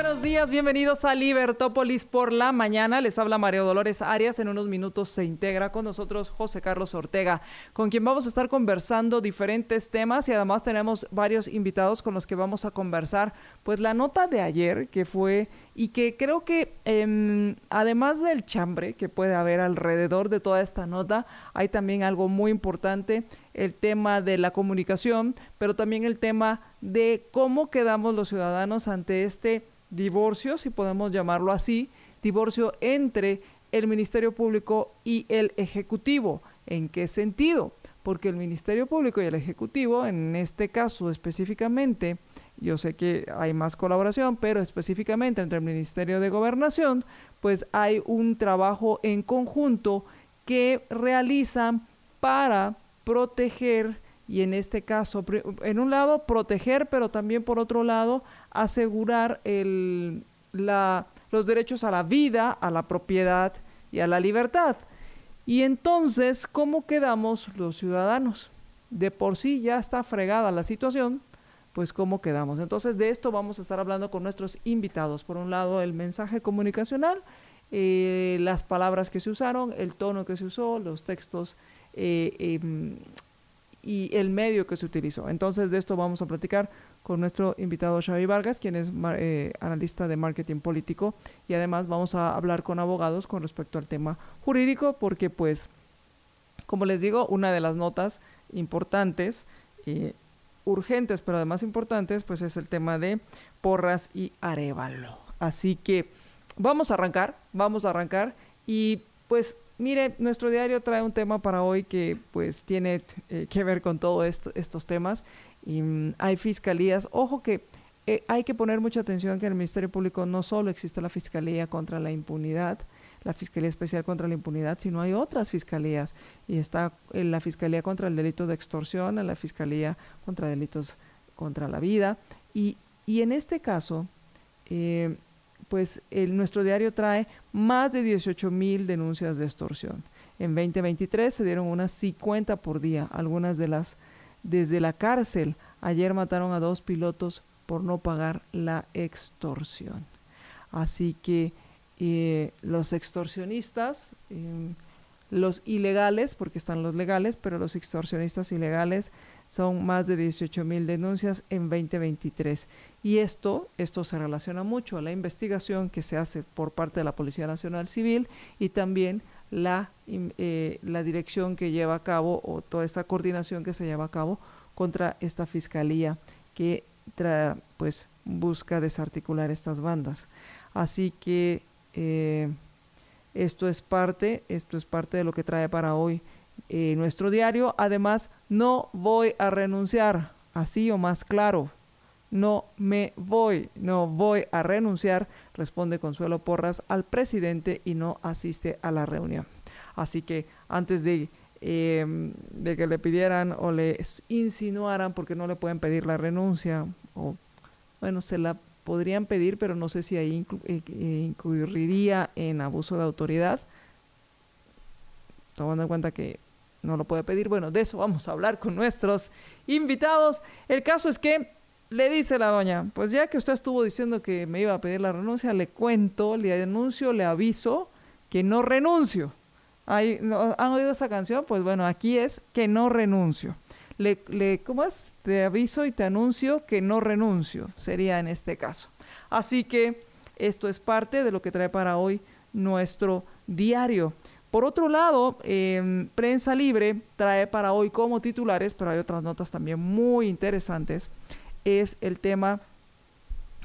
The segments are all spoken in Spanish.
buenos días, bienvenidos a Libertópolis por la mañana. Les habla Mario Dolores Arias. En unos minutos se integra con nosotros José Carlos Ortega, con quien vamos a estar conversando diferentes temas y además tenemos varios invitados con los que vamos a conversar. Pues la nota de ayer que fue y que creo que em, además del chambre que puede haber alrededor de toda esta nota, hay también algo muy importante, el tema de la comunicación, pero también el tema de cómo quedamos los ciudadanos ante este divorcio, si podemos llamarlo así, divorcio entre el Ministerio Público y el Ejecutivo. ¿En qué sentido? Porque el Ministerio Público y el Ejecutivo, en este caso específicamente, yo sé que hay más colaboración, pero específicamente entre el Ministerio de Gobernación, pues hay un trabajo en conjunto que realizan para proteger y en este caso, en un lado, proteger, pero también por otro lado, asegurar el, la, los derechos a la vida, a la propiedad y a la libertad. Y entonces, ¿cómo quedamos los ciudadanos? De por sí ya está fregada la situación, pues cómo quedamos. Entonces, de esto vamos a estar hablando con nuestros invitados. Por un lado, el mensaje comunicacional, eh, las palabras que se usaron, el tono que se usó, los textos eh, em, y el medio que se utilizó. Entonces de esto vamos a platicar con nuestro invitado Xavi Vargas, quien es eh, analista de marketing político y además vamos a hablar con abogados con respecto al tema jurídico porque pues, como les digo, una de las notas importantes, eh, urgentes pero además importantes, pues es el tema de Porras y Arevalo. Así que vamos a arrancar, vamos a arrancar y pues Mire, nuestro diario trae un tema para hoy que pues tiene eh, que ver con todos esto, estos temas. Y mm, hay fiscalías. Ojo que eh, hay que poner mucha atención que en el Ministerio Público no solo existe la Fiscalía contra la impunidad, la Fiscalía Especial contra la Impunidad, sino hay otras fiscalías. Y está eh, la Fiscalía contra el Delito de Extorsión, la Fiscalía contra Delitos contra la Vida. Y, y en este caso, eh, pues el, nuestro diario trae más de 18 mil denuncias de extorsión. En 2023 se dieron unas 50 por día, algunas de las desde la cárcel. Ayer mataron a dos pilotos por no pagar la extorsión. Así que eh, los extorsionistas, eh, los ilegales, porque están los legales, pero los extorsionistas ilegales son más de 18 mil denuncias en 2023. Y esto, esto se relaciona mucho a la investigación que se hace por parte de la Policía Nacional Civil y también la, eh, la dirección que lleva a cabo o toda esta coordinación que se lleva a cabo contra esta fiscalía que pues busca desarticular estas bandas. Así que eh, esto es parte, esto es parte de lo que trae para hoy eh, nuestro diario. Además, no voy a renunciar, así o más claro. No me voy, no voy a renunciar, responde Consuelo Porras al presidente y no asiste a la reunión. Así que antes de, em, que le pidieran o le insinuaran, porque no le pueden pedir la renuncia, o bueno, se la podrían pedir, pero no sé si ahí eh, incurriría en abuso de autoridad, tomando en cuenta que no lo puede pedir. Bueno, de eso vamos a hablar con nuestros invitados. El caso es que le dice la doña, pues ya que usted estuvo diciendo que me iba a pedir la renuncia, le cuento, le anuncio, le aviso que no renuncio. ¿Han oído esa canción? Pues bueno, aquí es que no renuncio. Le, le, ¿Cómo es? Te aviso y te anuncio que no renuncio, sería en este caso. Así que esto es parte de lo que trae para hoy nuestro diario. Por otro lado, em, Prensa Libre trae para hoy como titulares, pero hay otras notas también muy interesantes, es el tema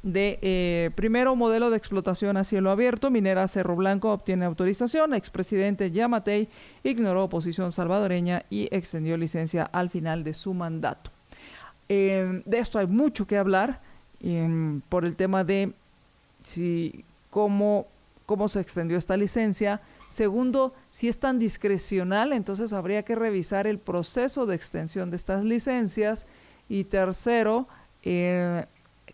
de eh, primero modelo de explotación a cielo abierto, minera Cerro Blanco obtiene autorización, expresidente Yamatei ignoró oposición salvadoreña y extendió licencia al final de su mandato. Em, de esto hay mucho que hablar em, por el tema de si, cómo, cómo se extendió esta licencia, Segundo, si es tan discrecional, entonces habría que revisar el proceso de extensión de estas licencias. Y tercero, eh,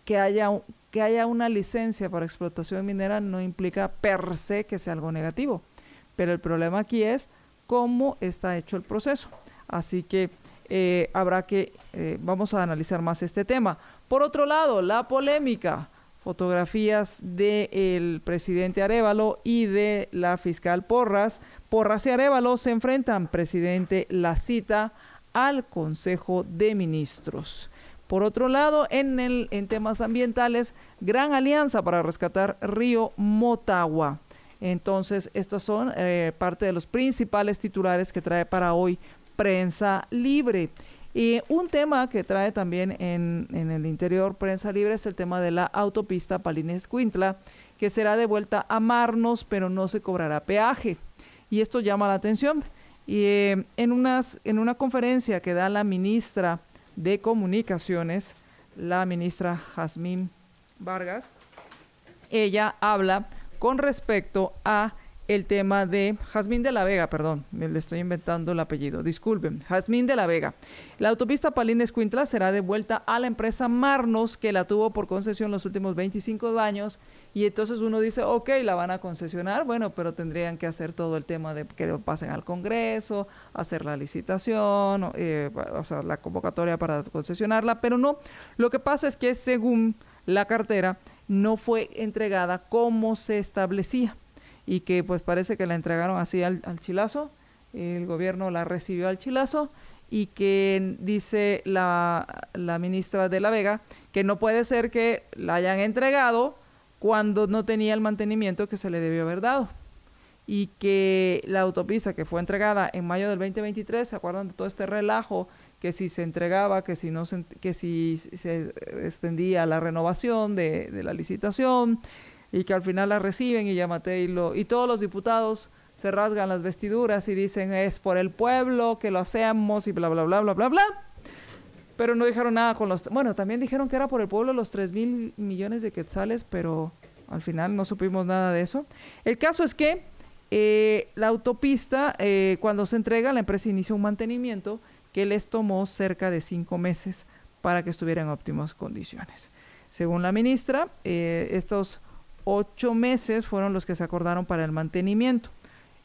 que, haya, que haya una licencia para explotación minera no implica per se que sea algo negativo. Pero el problema aquí es cómo está hecho el proceso. Así que eh, habrá que, eh, vamos a analizar más este tema. Por otro lado, la polémica, fotografías del presidente Arevalo y de la fiscal Porras. Porras y Arevalo se enfrentan, presidente, la cita al Consejo de Ministros. Por otro lado, en, el, en temas ambientales, gran alianza para rescatar río Motagua. Entonces, estos son eh, parte de los principales titulares que trae para hoy prensa libre. Y un tema que trae también en, el interior prensa libre es el tema de la autopista Palines Cuintla, que será de vuelta a Marnos, pero no se cobrará peaje. Y esto llama la atención. Y eh, en, unas, en una conferencia que da la ministra de Comunicaciones, la ministra Jazmín Vargas, ella habla con respecto a el tema de Jazmín de la Vega, perdón, le estoy inventando el apellido, disculpen, Jazmín de la Vega. La autopista Palines Cuintla será devuelta a la empresa Marnos, que la tuvo por concesión los últimos 25 años, y entonces uno dice, ok, la van a concesionar, bueno, pero tendrían que hacer todo el tema de que pasen al Congreso, hacer la licitación, eh, o sea, la convocatoria para concesionarla, pero no, lo que pasa es que según la cartera, no fue entregada como se establecía y que pues parece que la entregaron así al, chilazo, el gobierno la recibió al chilazo y que dice la, la ministra de la Vega que no puede ser que la hayan entregado cuando no tenía el mantenimiento que se le debió haber dado y que la autopista que fue entregada en mayo del 2023, ¿se acuerdan de todo este relajo? Que si se entregaba, que si no se, que si se extendía la renovación de, de la licitación, y que al final la reciben y llámate y, lo, y todos los diputados se rasgan las vestiduras y dicen es por el pueblo que lo hacemos y bla, bla, bla, bla, bla, bla. Pero no dijeron nada con los... Bueno, también dijeron que era por el pueblo los 3 mil millones de quetzales, pero al final no supimos nada de eso. El caso es que eh, la autopista, eh, cuando se entrega, la empresa inicia un mantenimiento que les tomó cerca de cinco meses para que estuviera en óptimas condiciones. Según la ministra, eh, estos ocho meses fueron los que se acordaron para el mantenimiento.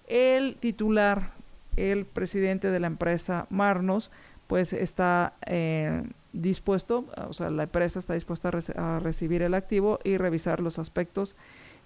El titular, el presidente de la empresa Marnos, pues está eh, dispuesto, o sea, la empresa está dispuesta a, recibir el activo y revisar los aspectos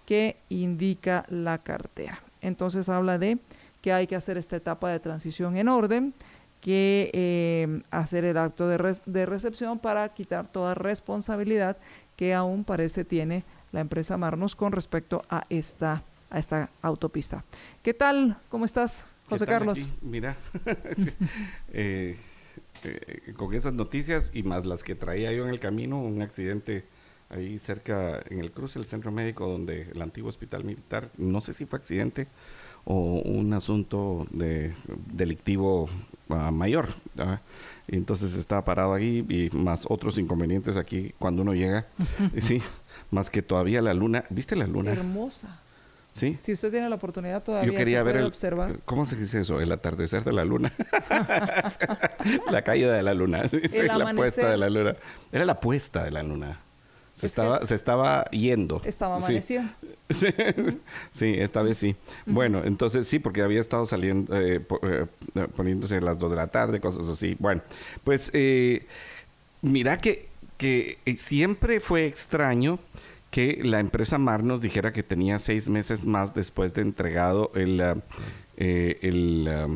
que indica la cartera. Entonces habla de que hay que hacer esta etapa de transición en orden, que eh, hacer el acto de, de recepción para quitar toda responsabilidad que aún parece tiene la empresa Marnos con respecto a esta, a esta autopista. ¿Qué tal? ¿Cómo estás, José Carlos? Mira, eh, eh, con esas noticias y más las que traía yo en el camino, un accidente ahí cerca en el cruce del centro médico donde el antiguo hospital militar, no sé si fue accidente o un asunto de delictivo ah, mayor. Entonces estaba parado ahí y más otros inconvenientes aquí cuando uno llega. sí, más que todavía la luna. ¿Viste la luna? Hermosa. Sí. Si usted tiene la oportunidad todavía Yo quería ver observar. ¿Cómo se dice eso? El atardecer de la luna. la caída de la luna. la puesta de la luna. Era la puesta de la luna. Se, estaba, se estaba yendo. Estaba amanecido. Sí. esta vez sí. Bueno, entonces sí, porque había estado saliendo, eh, eh, poniéndose a las dos de la tarde, cosas así. Bueno, pues eh, mira que que eh, siempre fue extraño que la empresa Mar nos dijera que tenía seis meses más después de entregado el, ah, eh, ah,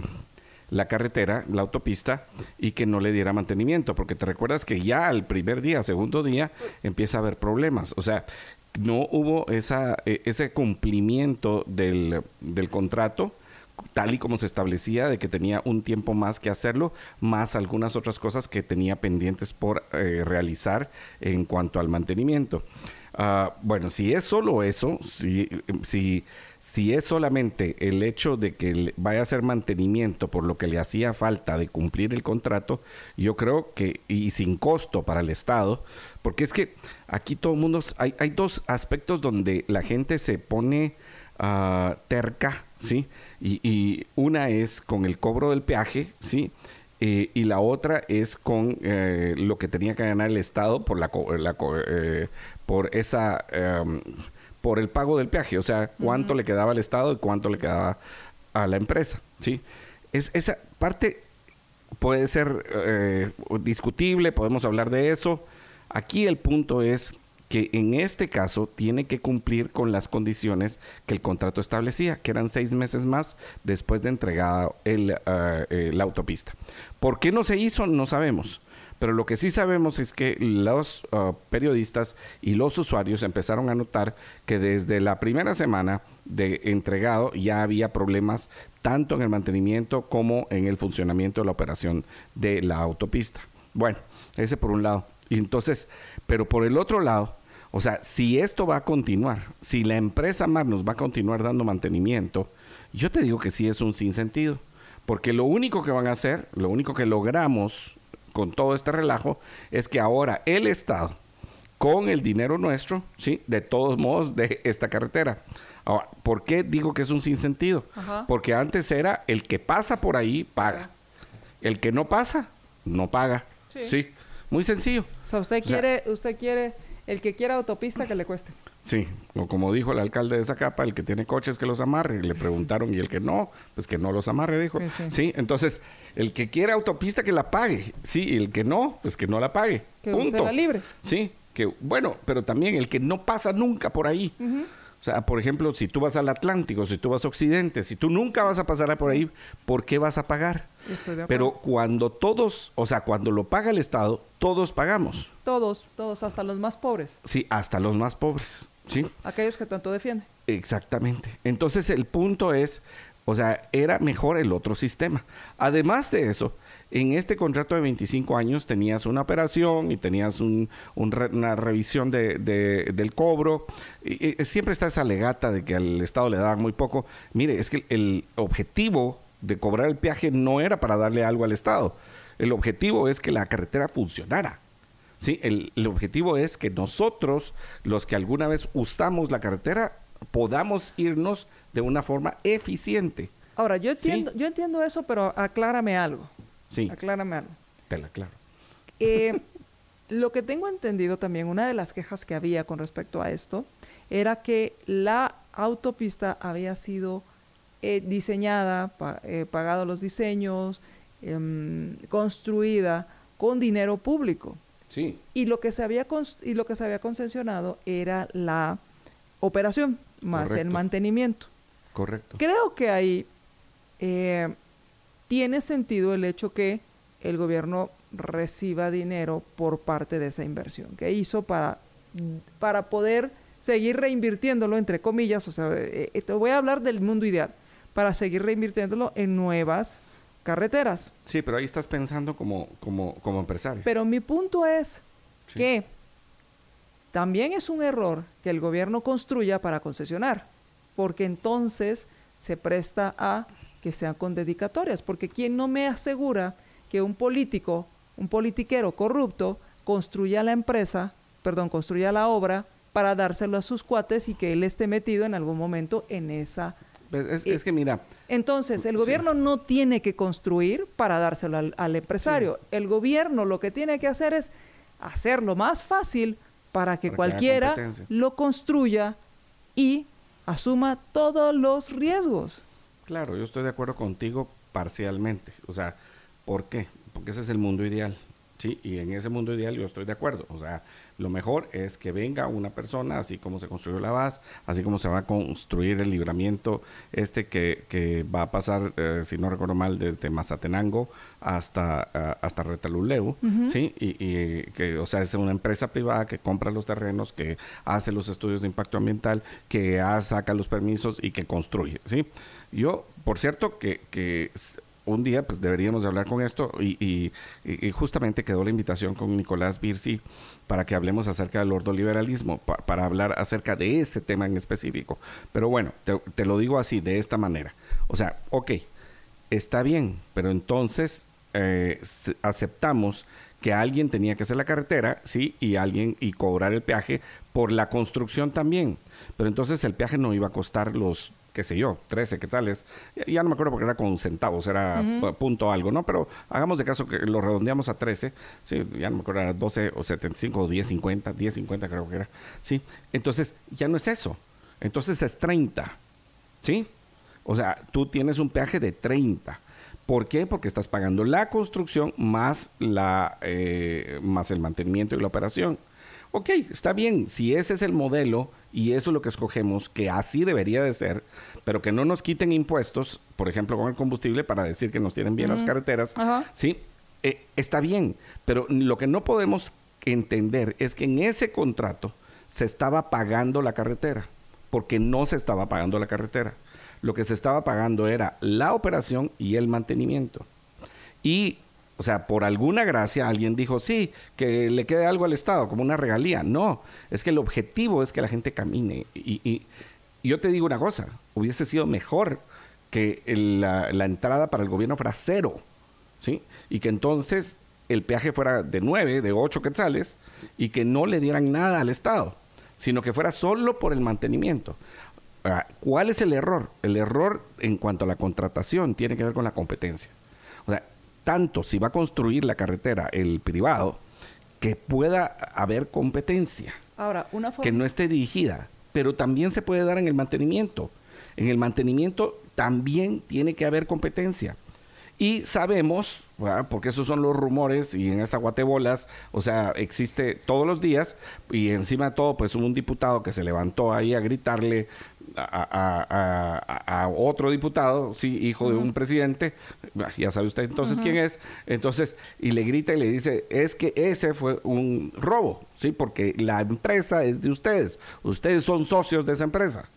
la carretera, la autopista, y que no le diera mantenimiento, porque te recuerdas que ya el primer día, segundo día, empieza a haber problemas. O sea, no hubo esa, e, ese cumplimiento del, del contrato tal y como se establecía de que tenía un tiempo más que hacerlo, más algunas otras cosas que tenía pendientes por eh, realizar en cuanto al mantenimiento. Ah, bueno, si es solo eso, si, si, si es solamente el hecho de que vaya a hacer mantenimiento por lo que le hacía falta de cumplir el contrato, yo creo que, y sin costo para el Estado, porque es que aquí todo el mundo, hay, hay dos aspectos donde la gente se pone ah, terca, ¿sí? Y, una es con el cobro del peaje, ¿sí? Eh, y la otra es con eh, lo que tenía que ganar el Estado por la, eh, por esa em, por el pago del peaje, o sea, cuánto le quedaba al Estado y cuánto le quedaba a la empresa, ¿sí? Es, esa parte puede ser discutible, podemos hablar de eso. Aquí el punto es que en este caso tiene que cumplir con las condiciones que el contrato establecía, que eran seis meses más después de entregada el, eh, eh, la autopista. ¿Por qué no se hizo? No sabemos. Pero lo que sí sabemos es que los uh, periodistas y los usuarios empezaron a notar que desde la primera semana de entregado ya había problemas tanto en el mantenimiento como en el funcionamiento de la operación de la autopista. Bueno, ese por un lado. Y entonces, pero por el otro lado, o sea, si esto va a continuar, si la empresa nos va a continuar dando mantenimiento, yo te digo que sí es un sinsentido. Porque lo único que van a hacer, lo único que logramos con todo este relajo, es que ahora el Estado, con el dinero nuestro, ¿sí? De todos modos, de esta carretera. Ahora, ¿por qué digo que es un sinsentido? Porque antes era el que pasa por ahí, paga. El que no pasa, no paga. Sí. Muy sencillo. O sea, usted quiere, usted quiere el que quiera autopista que le cueste. Sí, o como dijo el alcalde de Zacapa, el que tiene coches que los amarre. Le preguntaron y el que no, pues que no los amarre, dijo. Pues sí. entonces el que quiera autopista que la pague. Sí, y el que no, pues que no la pague. Que Punto. libre. Sí, que bueno, pero también el que no pasa nunca por ahí. O sea, por ejemplo, si tú vas al Atlántico, si tú vas a Occidente, si tú nunca vas a pasar por ahí, ¿por qué vas a pagar? Pero cuando todos, o sea, cuando lo paga el Estado, todos pagamos. Todos, todos, hasta los más pobres. Sí, hasta los más pobres. Sí. Aquellos que tanto defienden. Exactamente. Entonces el punto es, o sea, era mejor el otro sistema. Además de eso, en este contrato de 25 años tenías una operación y tenías una revisión de, del cobro. Y, siempre está esa legata de que al Estado le daban muy poco. Mire, es que el objetivo de cobrar el peaje no era para darle algo al Estado. El objetivo es que la carretera funcionara. ¿sí? El, objetivo es que nosotros, los que alguna vez usamos la carretera, podamos irnos de una forma eficiente. Ahora, yo entiendo, yo entiendo eso, pero aclárame algo. Sí. Aclárame algo. Te lo aclaro. Eh, lo que tengo entendido también, una de las quejas que había con respecto a esto, era que la autopista había sido eh, diseñada, eh, pagado los diseños, em, construida con dinero público. Sí. Y lo que se había y lo que se había concesionado era la operación más el mantenimiento. Correcto. Creo que ahí eh, tiene sentido el hecho que el gobierno reciba dinero por parte de esa inversión que hizo para, para poder seguir reinvirtiéndolo, entre comillas, o sea, te voy a hablar del mundo ideal para seguir reinvirtiéndolo en nuevas carreteras. Sí, pero ahí estás pensando como, como, como empresario. Pero mi punto es que también es un error que el gobierno construya para concesionar, porque entonces se presta a que sean con dedicatorias, porque ¿quién no me asegura que un político, un politiquero corrupto, construya la empresa, perdón, construya la obra para dárselo a sus cuates y que él esté metido en algún momento en esa pues, es, que mira. Entonces, el gobierno no tiene que construir para dárselo al, empresario. El gobierno lo que tiene que hacer es hacerlo más fácil para que cualquiera lo construya y asuma todos los riesgos. Claro, yo estoy de acuerdo contigo parcialmente. O sea, ¿por qué? Porque ese es el mundo ideal. Sí, y en ese mundo ideal yo estoy de acuerdo. O sea, lo mejor es que venga una persona, así como se construyó la base, así como se va a construir el libramiento este que, que va a pasar, eh, si no recuerdo mal, desde Mazatenango hasta, uh, hasta Retaluleu, ¿sí? Y, y, que, o sea, es una empresa privada que compra los terrenos, que hace los estudios de impacto ambiental, que saca los permisos y que construye, ¿sí? Yo, por cierto, que, que un día pues deberíamos hablar con esto y, y, justamente quedó la invitación con Nicolás Birsi para que hablemos acerca del ordoliberalismo, para hablar acerca de este tema en específico. Pero bueno, te, lo digo así, de esta manera. O sea, ok, está bien, pero entonces eh, aceptamos que alguien tenía que hacer la carretera, sí, y alguien y cobrar el peaje por la construcción también. Pero entonces el peaje no iba a costar los qué sé yo, 13 quetzales. Ya, ya no me acuerdo porque era con centavos, era punto algo, ¿no? Pero hagamos de caso que lo redondeamos a 13, sí, ya no me acuerdo, era 12 o 75 o 10, 50, 10, 50 creo que era, sí. Entonces ya no es eso, entonces es 30, ¿sí? O sea, tú tienes un peaje de 30. ¿Por qué? Porque estás pagando la construcción más, la, eh, más el mantenimiento y la operación. Ok, está bien, si ese es el modelo y eso es lo que escogemos, que así debería de ser, pero que no nos quiten impuestos, por ejemplo, con el combustible, para decir que nos tienen bien las carreteras, sí, eh, está bien, pero lo que no podemos entender es que en ese contrato se estaba pagando la carretera, porque no se estaba pagando la carretera. Lo que se estaba pagando era la operación y el mantenimiento. Y o sea, por alguna gracia alguien dijo, sí, que le quede algo al Estado, como una regalía. No, es que el objetivo es que la gente camine. Y, yo te digo una cosa, hubiese sido mejor que la, entrada para el gobierno fuera cero, ¿sí? Y que entonces el peaje fuera de nueve, de ocho quetzales, y que no le dieran nada al Estado, sino que fuera solo por el mantenimiento. ¿Cuál es el error? El error en cuanto a la contratación tiene que ver con la competencia. O sea, tanto si va a construir la carretera el privado, que pueda haber competencia. Ahora, una Que no esté dirigida, pero también se puede dar en el mantenimiento. En el mantenimiento también tiene que haber competencia. Y sabemos, porque esos son los rumores y en esta guatebolas, o sea, existe todos los días y encima de todo, pues un diputado que se levantó ahí a gritarle a, otro diputado, sí, hijo de un presidente, ya sabe usted entonces quién es, entonces, y le grita y le dice, es que ese fue un robo, sí, porque la empresa es de ustedes, ustedes son socios de esa empresa.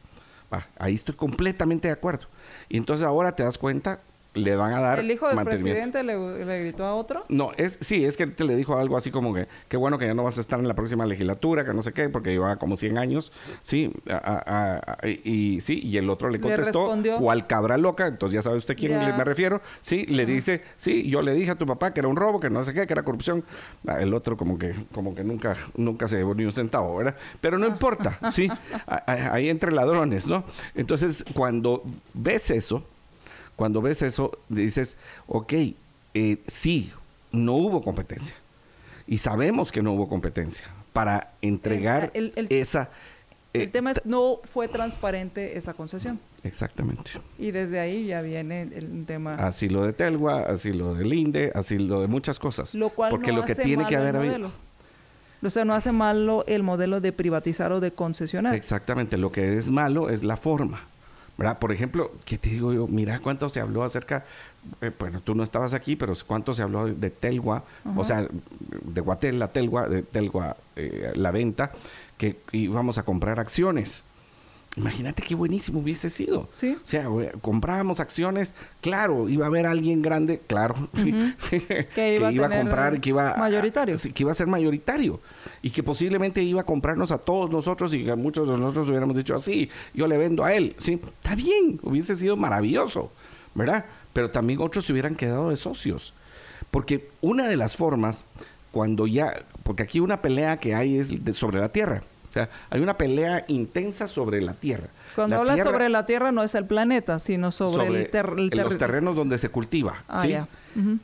ahí estoy completamente de acuerdo. Y entonces ahora te das cuenta le van a dar ¿El hijo del presidente le, gritó a otro? No, es, sí, es que te le dijo algo así como que, qué bueno que ya no vas a estar en la próxima legislatura, que no sé qué, porque lleva como 100 años, sí, y sí, y el otro le contestó, cual cabra loca, entonces ya sabe usted quién me refiero, sí, le dice, sí, yo le dije a tu papá que era un robo, que no sé qué, que era corrupción, ah, el otro como que, como que nunca, nunca se llevó ni un centavo, ¿verdad? Pero no importa, sí, ahí entre ladrones, ¿no? Entonces, cuando ves eso, cuando ves eso, dices, ok, eh, sí, no hubo competencia. Y sabemos que no hubo competencia para entregar esa... el eh, tema es, no fue transparente esa concesión. Exactamente. Y desde ahí ya viene el, tema. Así lo de Telgua, así lo del INDE, así lo de muchas cosas. Lo cual Porque lo que tiene que haber habido. O sea, no hace malo el modelo de privatizar o de concesionar. Exactamente. Lo que es malo es la forma. ¿Verdad? Por ejemplo, ¿qué te digo yo? Mira cuánto se habló acerca, eh, bueno, tú no estabas aquí, pero cuánto se habló de Telgua, o sea, de Guatel, la Telgua, de Telgua, eh, la venta, que íbamos a comprar acciones. Imagínate qué buenísimo hubiese sido. Sí. O sea, comprábamos acciones, claro, iba a haber alguien grande, claro, que iba, a, comprar, que iba mayoritario. que iba a ser mayoritario y que posiblemente iba a comprarnos a todos nosotros y que muchos de nosotros hubiéramos dicho así, yo le vendo a él, sí, está bien, hubiese sido maravilloso, ¿verdad? Pero también otros se hubieran quedado de socios. Porque una de las formas, cuando ya, porque aquí una pelea que hay es sobre la tierra sea, hay una pelea intensa sobre la Tierra. Cuando hablas sobre la Tierra no es el planeta, sino sobre, el, terreno. los terrenos donde se cultiva. Ah, ¿sí?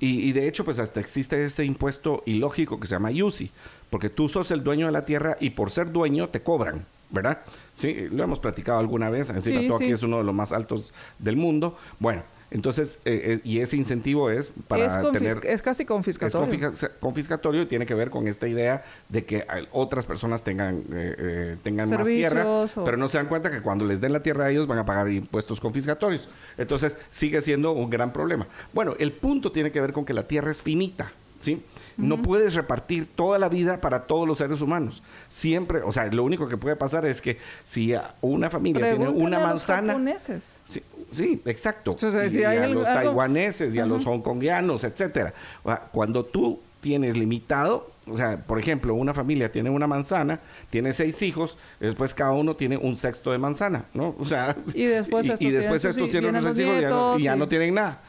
y, de hecho, pues hasta existe este impuesto ilógico que se llama IUSI, porque tú sos el dueño de la tierra y por ser dueño te cobran. ¿Verdad? Sí, lo hemos platicado alguna vez. Encima, sí, tú aquí es uno de los más altos del mundo. Bueno, entonces, eh, eh, y ese incentivo es para es tener... Es casi confiscatorio. Es confiscatorio y tiene que ver con esta idea de que otras personas tengan, eh, tengan más tierra, pero no se dan cuenta que cuando les den la tierra a ellos van a pagar impuestos confiscatorios. Entonces, sigue siendo un gran problema. Bueno, el punto tiene que ver con que la tierra es finita, ¿sí? No puedes repartir toda la vida para todos los seres humanos. Siempre, o sea, lo único que puede pasar es que si una familia tiene una manzana... sí, sí, exacto. y, a los taiwaneses y a los hongkongianos, etcétera. O sea, cuando tú tienes limitado, o sea, por ejemplo, una familia tiene una manzana, tiene seis hijos, después cada uno tiene un sexto de manzana, ¿no? O sea, y después estos, y, después estos tienen, seis hijos y ya no tienen nada.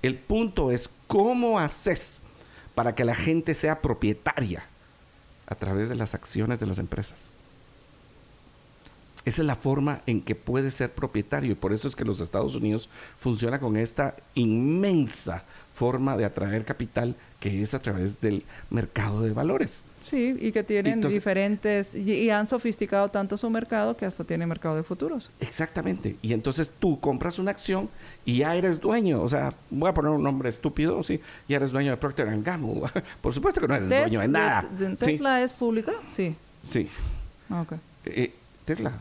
El punto es cómo haces para que la gente sea propietaria a través de las acciones de las empresas. Esa es la forma en que puede ser propietario y por eso es que los Estados Unidos funciona con esta inmensa forma de atraer capital que es a través del mercado de valores. Sí, y que tienen diferentes, y, han sofisticado tanto su mercado que hasta tiene mercado de futuros. Exactamente. Y entonces tú compras una acción y ya eres dueño. O sea, voy a poner un nombre estúpido, sí, ya eres dueño de Procter Gamble. Por supuesto que no eres dueño de nada. ¿Tesla es pública? Sí. Sí. Ah, ok. Eh, Tesla.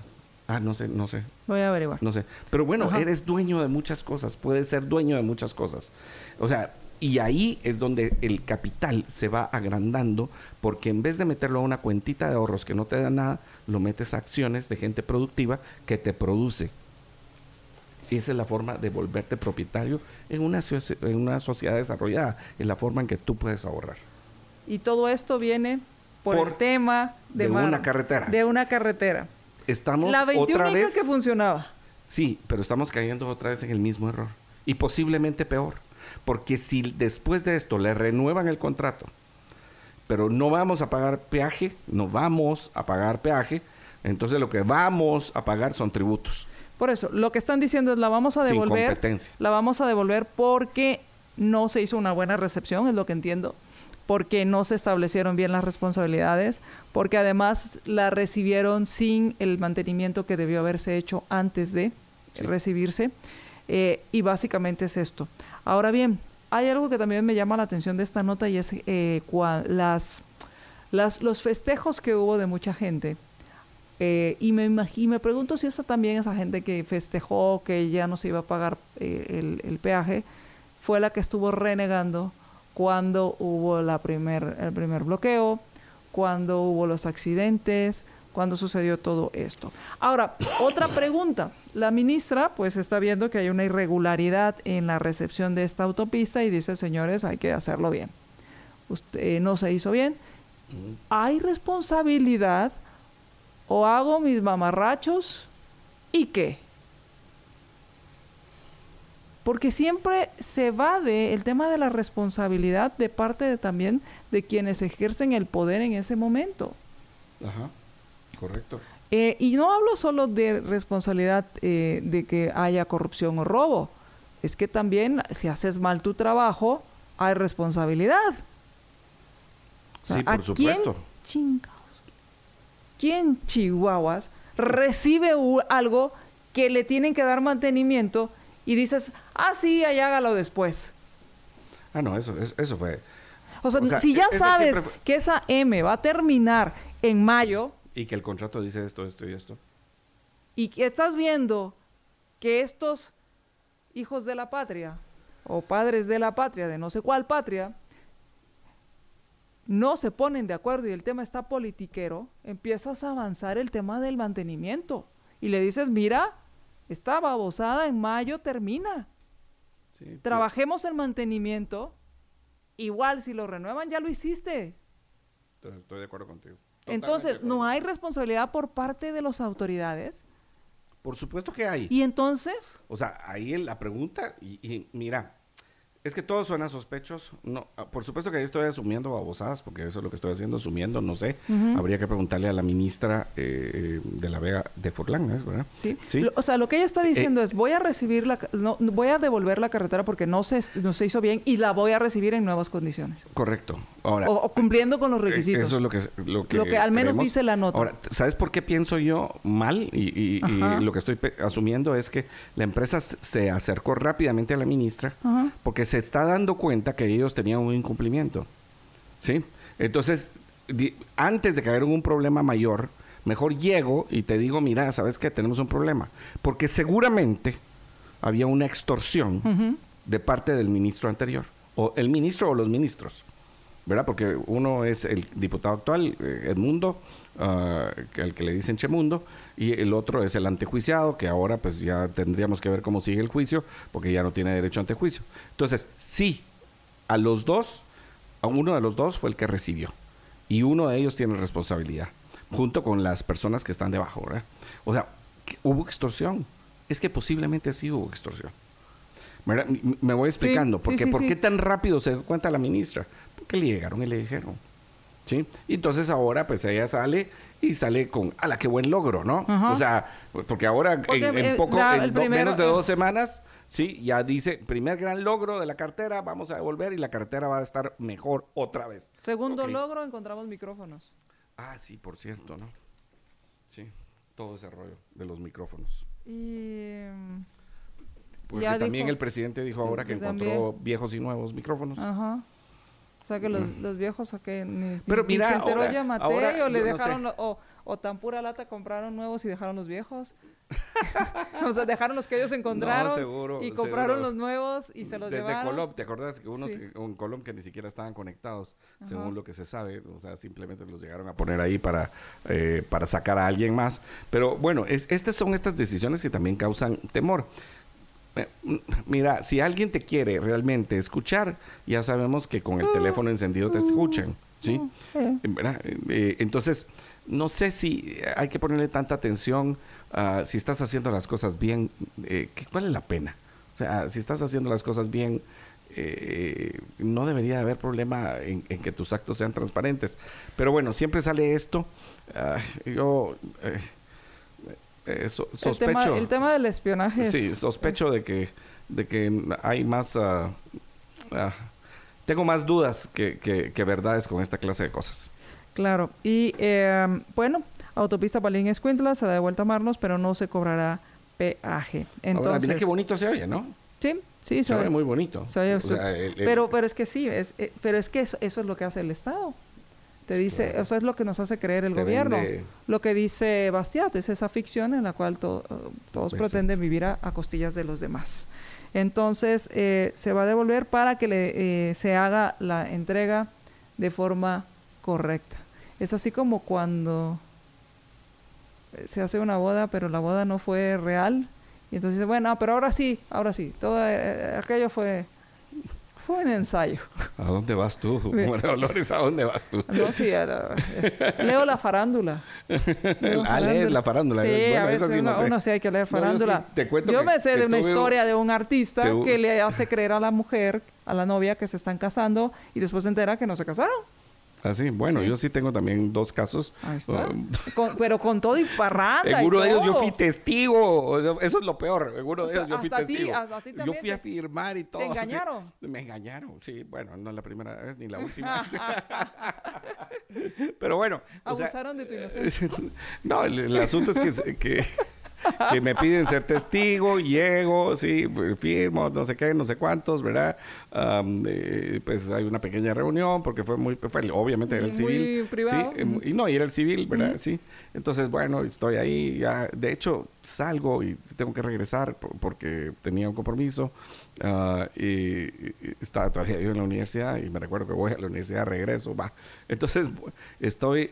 Ah, no sé, no sé. Voy a averiguar. No sé. Pero bueno, eres dueño de muchas cosas. Puedes ser dueño de muchas cosas. O sea, y ahí es donde el capital se va agrandando porque en vez de meterlo a una cuentita de ahorros que no te da nada, lo metes a acciones de gente productiva que te produce. esa es la forma de volverte propietario en una, en una sociedad desarrollada, es la forma en que tú puedes ahorrar. Y todo esto viene por, el tema de, una carretera. De una carretera. Estamos la 21 otra vez que funcionaba. Sí, pero estamos cayendo otra vez en el mismo error y posiblemente peor. Porque si después de esto le renuevan el contrato, pero no vamos a pagar peaje, no vamos a pagar peaje, entonces lo que vamos a pagar son tributos. Por eso, lo que están diciendo es la vamos a devolver. Sin competencia. La vamos a devolver porque no se hizo una buena recepción, es lo que entiendo, porque no se establecieron bien las responsabilidades, porque además la recibieron sin el mantenimiento que debió haberse hecho antes de recibirse. Eh, y básicamente es esto. Ahora bien, hay algo que también me llama la atención de esta nota y es eh, las, las, los festejos que hubo de mucha gente. Eh, y, me y me pregunto si esa también, esa gente que festejó que ya no se iba a pagar eh, el, peaje, fue la que estuvo renegando cuando hubo la primer, el primer bloqueo, cuando hubo los accidentes, cuando sucedió todo esto. Ahora, otra pregunta. La ministra pues está viendo que hay una irregularidad en la recepción de esta autopista y dice, señores, hay que hacerlo bien. Usted eh, no se hizo bien. ¿Hay responsabilidad o hago mis mamarrachos y qué? Porque siempre se va de el tema de la responsabilidad de parte de, también de quienes ejercen el poder en ese momento. Ajá. Correcto. Eh, y no hablo solo de responsabilidad eh, de que haya corrupción o robo. Es que también si haces mal tu trabajo, hay responsabilidad. sí, por supuesto. ¿Quién chingados? ¿Quién chihuahuas recibe algo que le tienen que dar mantenimiento y dices, ah, sí, ahí hágalo después? Ah, no, eso, eso, fue. O sea, si ya sabes que esa M va a terminar en mayo, y que el contrato dice esto, esto y esto. Y que estás viendo que estos hijos de la patria o padres de la patria, de no sé cuál patria, no se ponen de acuerdo y el tema está politiquero, empiezas a avanzar el tema del mantenimiento. Y le dices, mira, esta babosada en mayo termina. Trabajemos el mantenimiento. Igual, si lo renuevan, ya lo hiciste. estoy de acuerdo contigo. Entonces, ¿no hay responsabilidad por parte de las autoridades? Por supuesto que hay. ¿Y entonces? O sea, ahí la pregunta, y mira, es que todo suena sospechoso. No, ah, por supuesto que ahí estoy asumiendo babosadas, porque eso es lo que estoy haciendo, asumiendo, no sé. Habría que preguntarle a la ministra eh, de la Vega de Forlán, ¿es verdad? Sí. o sea, lo que ella está diciendo eh, es, voy a recibir la, no, voy a devolver la carretera porque no se, no se hizo bien y la voy a recibir en nuevas condiciones. Correcto. Ahora, o, cumpliendo con los eh, requisitos. Eso es lo que, lo que, lo que al menos dice la nota. Ahora, ¿sabes por qué pienso yo mal? Y, lo que estoy asumiendo es que la empresa se acercó rápidamente a la ministra porque se está dando cuenta que ellos tenían un incumplimiento. ¿Sí? Entonces, antes de caer en un problema mayor, mejor llego y te digo, mira, ¿sabes que Tenemos un problema. Porque seguramente había una extorsión de parte del ministro anterior, o el ministro o los ministros, ¿verdad? Porque uno es el diputado actual, eh, Edmundo, uh, el que le dicen Chemundo, y el otro es el antejuiciado, que ahora pues ya tendríamos que ver cómo sigue el juicio, porque ya no tiene derecho a antejuicio. Entonces, sí, a los dos, a uno de los dos fue el que recibió. Y uno de ellos tiene responsabilidad, junto con las personas que están debajo, ¿verdad? O sea, hubo extorsión. Es que posiblemente sí hubo extorsión. Me voy explicando. porque, ¿Por qué tan rápido se dio cuenta la ministra? Porque le llegaron y le dijeron. ¿Sí? Y entonces ahora pues ella sale y sale con, ala, qué buen logro, ¿no? O sea, porque ahora en, eh, poco, en menos de dos semanas, sí, ya dice, primer gran logro de la cartera, vamos a devolver y la cartera va a estar mejor otra vez. Segundo logro, encontramos micrófonos. Ah, sí, por cierto, ¿no? Sí, todo ese rollo de los micrófonos. Y... Porque también el presidente dijo ahora que, encontró viejos y nuevos micrófonos. Ajá. O sea que los, mm. los viejos a que ni, Pero mira, se enteró ya o le dejaron o, o, tan pura lata compraron nuevos y dejaron los viejos. o sea, dejaron los que ellos encontraron y compraron los nuevos y se los Desde llevaron. Desde Colom, ¿te acuerdas que unos en Colom que ni siquiera estaban conectados, según lo que se sabe? O sea, simplemente los llegaron a poner ahí para, eh, para sacar a alguien más. Pero bueno, es, estas son estas decisiones que también causan temor. Eh, mira, si alguien te quiere realmente escuchar, ya sabemos que con el teléfono encendido te escuchan, ¿sí? Eh, entonces, no sé si hay que ponerle tanta atención si estás haciendo las cosas bien, eh, ¿cuál es la pena? O sea, si estás haciendo las cosas bien, no debería haber problema en, que tus actos sean transparentes. Pero bueno, siempre sale esto. yo eh, sospecho. El tema, del espionaje. Sí, sospecho de que de que hay más. Ah, tengo más dudas que, que, verdades con esta clase de cosas. Claro. Y em, bueno, autopista Palín Escuintla se da de vuelta a Marnos, pero no se cobrará peaje. Entonces, Ahora, mira qué bonito se oye, ¿no? Sí, sí, se, oye muy bonito. pero, pero es que sí, es, eh, pero es que eso, eso es lo que hace el Estado. Te dice, eso es lo que nos hace creer el gobierno. Lo que dice Bastiat es esa ficción en la cual todos pues pretenden vivir a, costillas de los demás. Entonces, eh, se va a devolver para que le, eh, se haga la entrega de forma correcta. Es así como cuando eh, se hace una boda, pero la boda no fue real. Y entonces dice, bueno, pero ahora sí, ahora sí. Todo aquello fue fue un ensayo. ¿A dónde vas tú, Dolores? ¿A dónde vas tú? No, sí, leo la farándula. ah, lees la farándula. Sí, a veces uno, sí hay que leer farándula. yo, me sé de una historia de un artista que le hace creer a la mujer, a la novia, que se están casando y después se entera que no se casaron. Así, ah, bueno, yo sí tengo también dos casos. Ahí está. pero con todo y parranda. En uno de ellos yo fui testigo. Eso es lo peor. En uno de ellos yo fui testigo. yo fui a firmar y todo. ¿Te engañaron? me engañaron, sí. Bueno, no es la primera vez ni la última vez. pero bueno. Abusaron de tu inocencia. no, el, asunto es que, que que me piden ser testigo, llego, sí, firmo, no sé qué, no sé cuántos, ¿verdad? Eh, pues hay una pequeña reunión porque fue muy, fue, obviamente era el civil. Privado. Sí, em, y no, y era el civil, ¿verdad? Sí. Entonces, bueno, estoy ahí, ya, de hecho, salgo y tengo que regresar porque tenía un compromiso. Uh, y, estaba todavía yo en la universidad y me recuerdo que voy a la universidad, regreso, va. Entonces, estoy,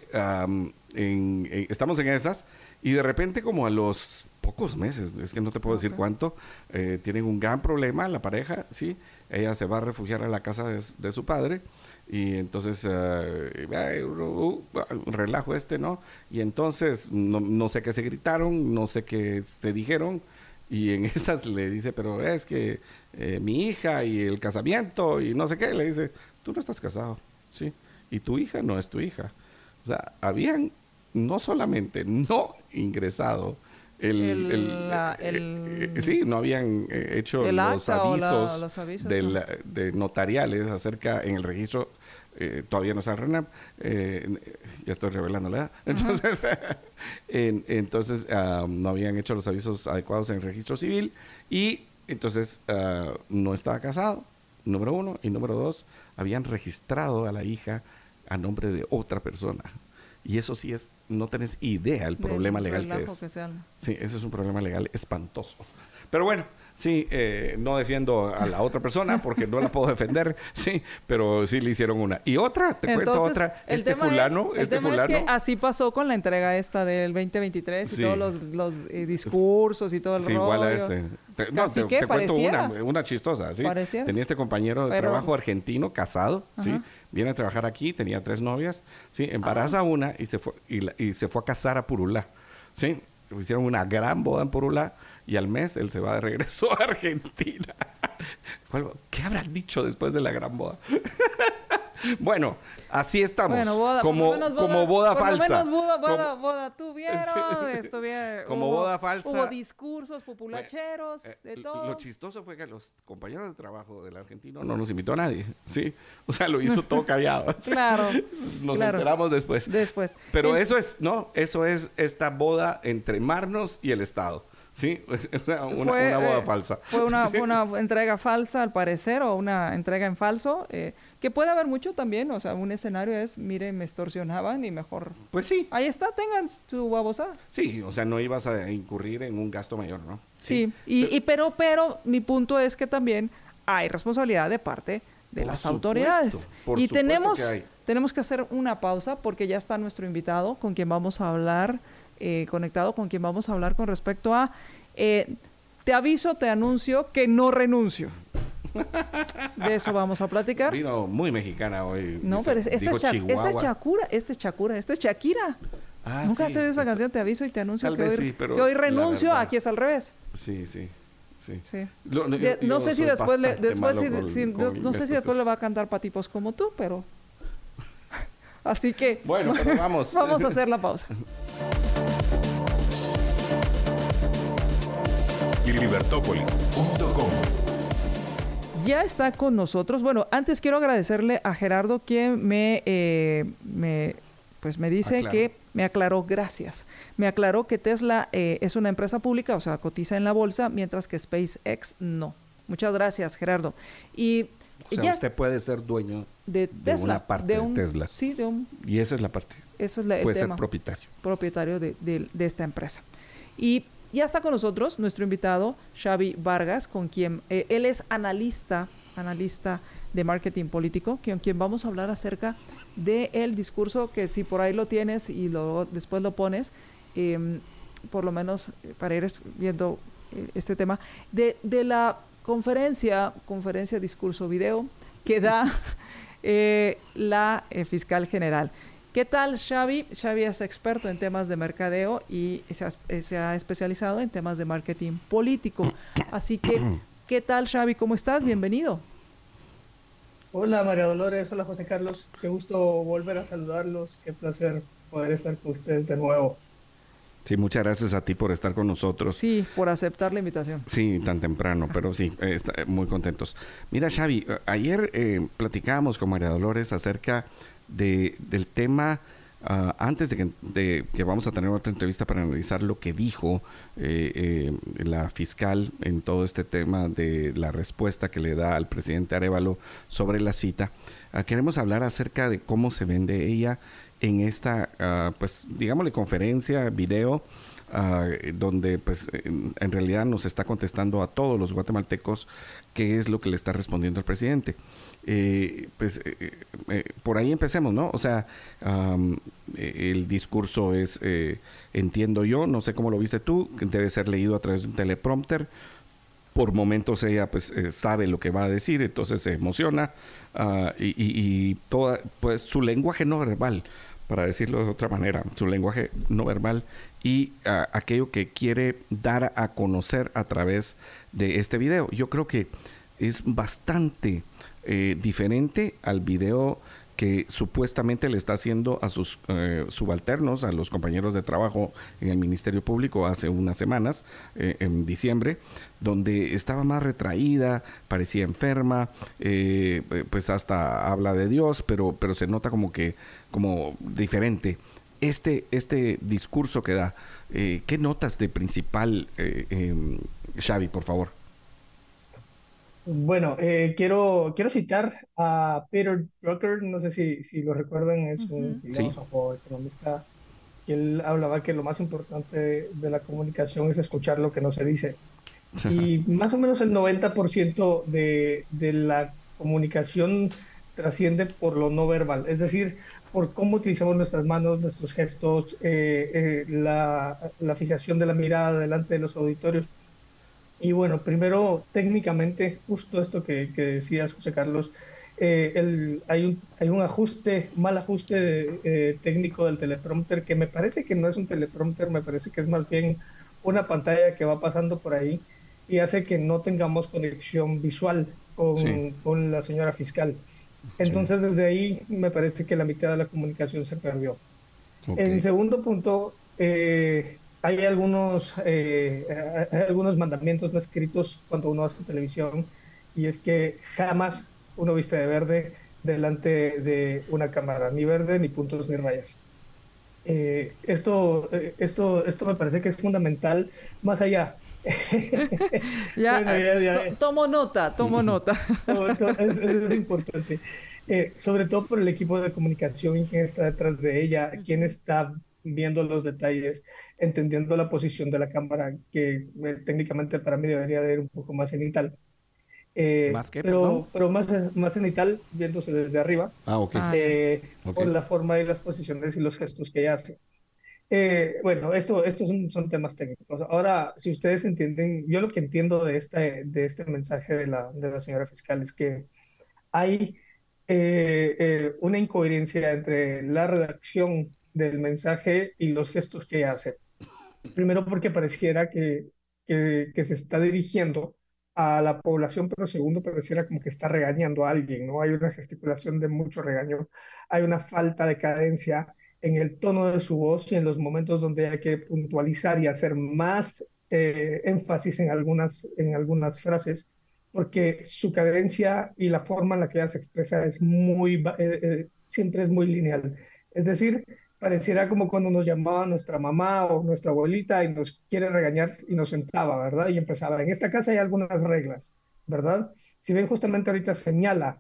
en, estamos en esas y de repente como a los pocos meses, es que no te puedo decir cuánto, eh, tienen un gran problema la pareja, ¿sí? Ella se va a refugiar a la casa de, su padre y entonces, uh, uh, relajo este, ¿no? Y entonces no, no, sé qué se gritaron, no sé qué se dijeron y en esas le dice, pero es que eh, mi hija y el casamiento y no sé qué, le dice, tú no estás casado, ¿sí? Y tu hija no es tu hija. O sea, habían no solamente no ingresado el, el, eh, eh, sí, no habían eh, hecho los avisos, de notariales acerca en el registro todavía no está RENAP, ya estoy revelando la edad. Entonces, entonces ah, no habían hecho los avisos adecuados en el registro civil y entonces ah, no estaba casado, número uno, y número dos, habían registrado a la hija a nombre de otra persona. Y eso sí es, no tenés idea el problema legal que es. sí, ese es un problema legal espantoso. Pero bueno, sí, eh, no defiendo a la otra persona porque no la puedo defender, sí, pero sí le hicieron una. Y otra, te cuento otra, este fulano, este fulano. Es que así pasó con la entrega esta del 2023 y todos los, los eh, discursos y todo el sí, igual a este. Te, no, te, cuento una, una chistosa, ¿sí? Tenía este compañero de trabajo argentino, casado, ¿sí? Viene a trabajar aquí, tenía tres novias, ¿sí? Embaraza ah. una y se, fue, y, se fue a casar a Purulá, ¿sí? Hicieron una gran boda en Purulá y al mes él se va de regreso a Argentina. ¿Qué habrán dicho después de la gran boda? bueno, así estamos. como, como boda falsa. boda, boda, boda. Tuvieron, estuvieron, como boda falsa. Hubo discursos populacheros, eh, de todo. Lo chistoso fue que los compañeros de trabajo del argentino no nos invitó a nadie, ¿sí? O sea, lo hizo todo callado. claro. Nos enteramos después. Después. Pero eso es, no, eso es esta boda entre Marnos y el Estado. Sí, o sea, una, boda eh, falsa. Fue una, una, entrega falsa, al parecer, o una entrega en falso. Eh, que puede haber mucho también, o sea, un escenario es, mire, me extorsionaban y mejor... Pues sí. Ahí está, tengan su babosa. Sí, o sea, no ibas a incurrir en un gasto mayor, ¿no? Sí, Y, y, pero, pero mi punto es que también hay responsabilidad de parte de las autoridades. y tenemos que, tenemos que hacer una pausa porque ya está nuestro invitado con quien vamos a hablar, eh, conectado con quien vamos a hablar con respecto a... Eh, te aviso, te anuncio que no renuncio. De eso vamos a platicar. Vino muy mexicana hoy. No, pero esta, es esta es Chacura, este es Chacura, este es Shakira. Ah, Nunca has oído esa canción, te aviso y te anuncio que hoy, que hoy, renuncio, aquí es al revés. Sí, sí. Sí. no, sé si después le, después no, sé si después le va a cantar patipos como tú, pero así que bueno, pero vamos. vamos a hacer la pausa. libertópolis.com ya está con nosotros. Bueno, antes quiero agradecerle a Gerardo quien me, eh, me pues me dice que me aclaró, gracias. Me aclaró que Tesla eh, es una empresa pública, o sea, cotiza en la bolsa, mientras que SpaceX no. Muchas gracias, Gerardo. Y o sea, usted puede ser dueño de, Tesla, una parte de, Tesla. Sí, de un... Y esa es la parte. Eso es la, puede ser propietario. Propietario de, de esta empresa. Y ya está con nosotros nuestro invitado, Xavi Vargas, con quien eh, él es analista, analista de marketing político, con quien vamos a hablar acerca del el discurso que si por ahí lo tienes y lo, después lo pones, em, por lo menos eh, para ir viendo eh, este tema, de, de, la conferencia, conferencia, discurso, video, que da la fiscal general. ¿Qué tal Xavi? Xavi es experto en temas de mercadeo y eh, se ha, especializado en temas de marketing político. Así que, ¿qué tal Xavi? ¿Cómo estás? Bienvenido. Hola María Dolores, hola José Carlos, qué gusto volver a saludarlos, qué placer poder estar con ustedes de nuevo. Sí, muchas gracias a ti por estar con nosotros. Sí, por aceptar la invitación. Sí, tan temprano, pero sí, eh, muy contentos. Mira, Xavi, eh, ayer eh, platicábamos con María Dolores acerca de, del tema, ah, antes de que, que, vamos a tener otra entrevista para analizar lo que dijo eh, eh, la fiscal en todo este tema de la respuesta que le da al presidente Arevalo sobre la cita, ah, queremos hablar acerca de cómo se vende ella en esta, uh, pues, digámosle, conferencia, video, donde pues en, en, realidad nos está contestando a todos los guatemaltecos qué es lo que le está respondiendo el presidente. Eh, pues eh, eh, por ahí empecemos, ¿no? O sea, el discurso es, entiendo yo, no sé cómo lo viste tú, debe ser leído a través de un teleprompter. Por momentos ella pues sabe lo que va a decir, entonces se emociona ah, y, y, toda, pues su lenguaje no verbal, para decirlo de otra manera, su lenguaje no verbal y ah, aquello que quiere dar a conocer a través de este video. Yo creo que es bastante eh, diferente al video que supuestamente le está haciendo a sus eh, subalternos, a los compañeros de trabajo en el Ministerio Público hace unas semanas, eh, en diciembre, donde estaba más retraída, parecía enferma, pues hasta habla de Dios, pero, pero se nota como que, como diferente. Este, este discurso que da, ¿qué notas de principal, em, Xavi, por favor? Bueno, eh, quiero, quiero citar a Peter Drucker, no sé si, si lo recuerdan, es un filósofo, economista, que él hablaba que lo más importante de la comunicación es escuchar lo que no se dice. Y más o menos el 90% de, de la comunicación trasciende por lo no verbal, es decir, por cómo utilizamos nuestras manos, nuestros gestos, eh, eh, la, la fijación de la mirada delante de los auditorios y bueno, primero técnicamente, justo esto que, decías, José Carlos, eh, el, hay, un, hay un ajuste, mal ajuste eh, técnico del teleprompter que me parece que no es un teleprompter, me parece que es más bien una pantalla que va pasando por ahí. y hace que no tengamos conexión visual con, con la señora fiscal. Entonces, desde ahí me parece que la mitad de la comunicación se perdió. En segundo punto, eh, hay algunos, eh, algunos mandamientos no escritos cuando uno hace televisión, y es que jamás uno viste de verde delante de una cámara, ni verde, ni puntos, ni rayas. Eh, esto, esto, esto me parece que es fundamental, más allá. ya, tomo nota, tomo nota. es, importante. Eh, sobre todo por el equipo de comunicación y quién está detrás de ella, quién está viendo los detalles, entendiendo la posición de la cámara, que eh, técnicamente para mí debería de ir un poco más cenital. Eh, ¿Más que, pero, pero más, más cenital, viéndose desde arriba, ah, eh, por la forma y las posiciones y los gestos que ella hace. bueno, esto, estos son, son, temas técnicos. Ahora, si ustedes entienden, yo lo que entiendo de este, de este mensaje de la, de la señora fiscal es que hay una incoherencia entre la redacción del mensaje y los gestos que hace. Primero porque pareciera que, que, se está dirigiendo a la población, pero segundo pareciera como que está regañando a alguien, ¿no? Hay una gesticulación de mucho regaño, hay una falta de cadencia en el tono de su voz y en los momentos donde hay que puntualizar y hacer más eh, énfasis en algunas, en algunas frases, porque su cadencia y la forma en la que ella se expresa es muy, eh, eh, siempre es muy lineal. Es decir, pareciera como cuando nos llamaba nuestra mamá o nuestra abuelita y nos quiere regañar y nos sentaba, ¿verdad? Y empezaba, en esta casa hay algunas reglas, ¿verdad? Si ven justamente ahorita señala,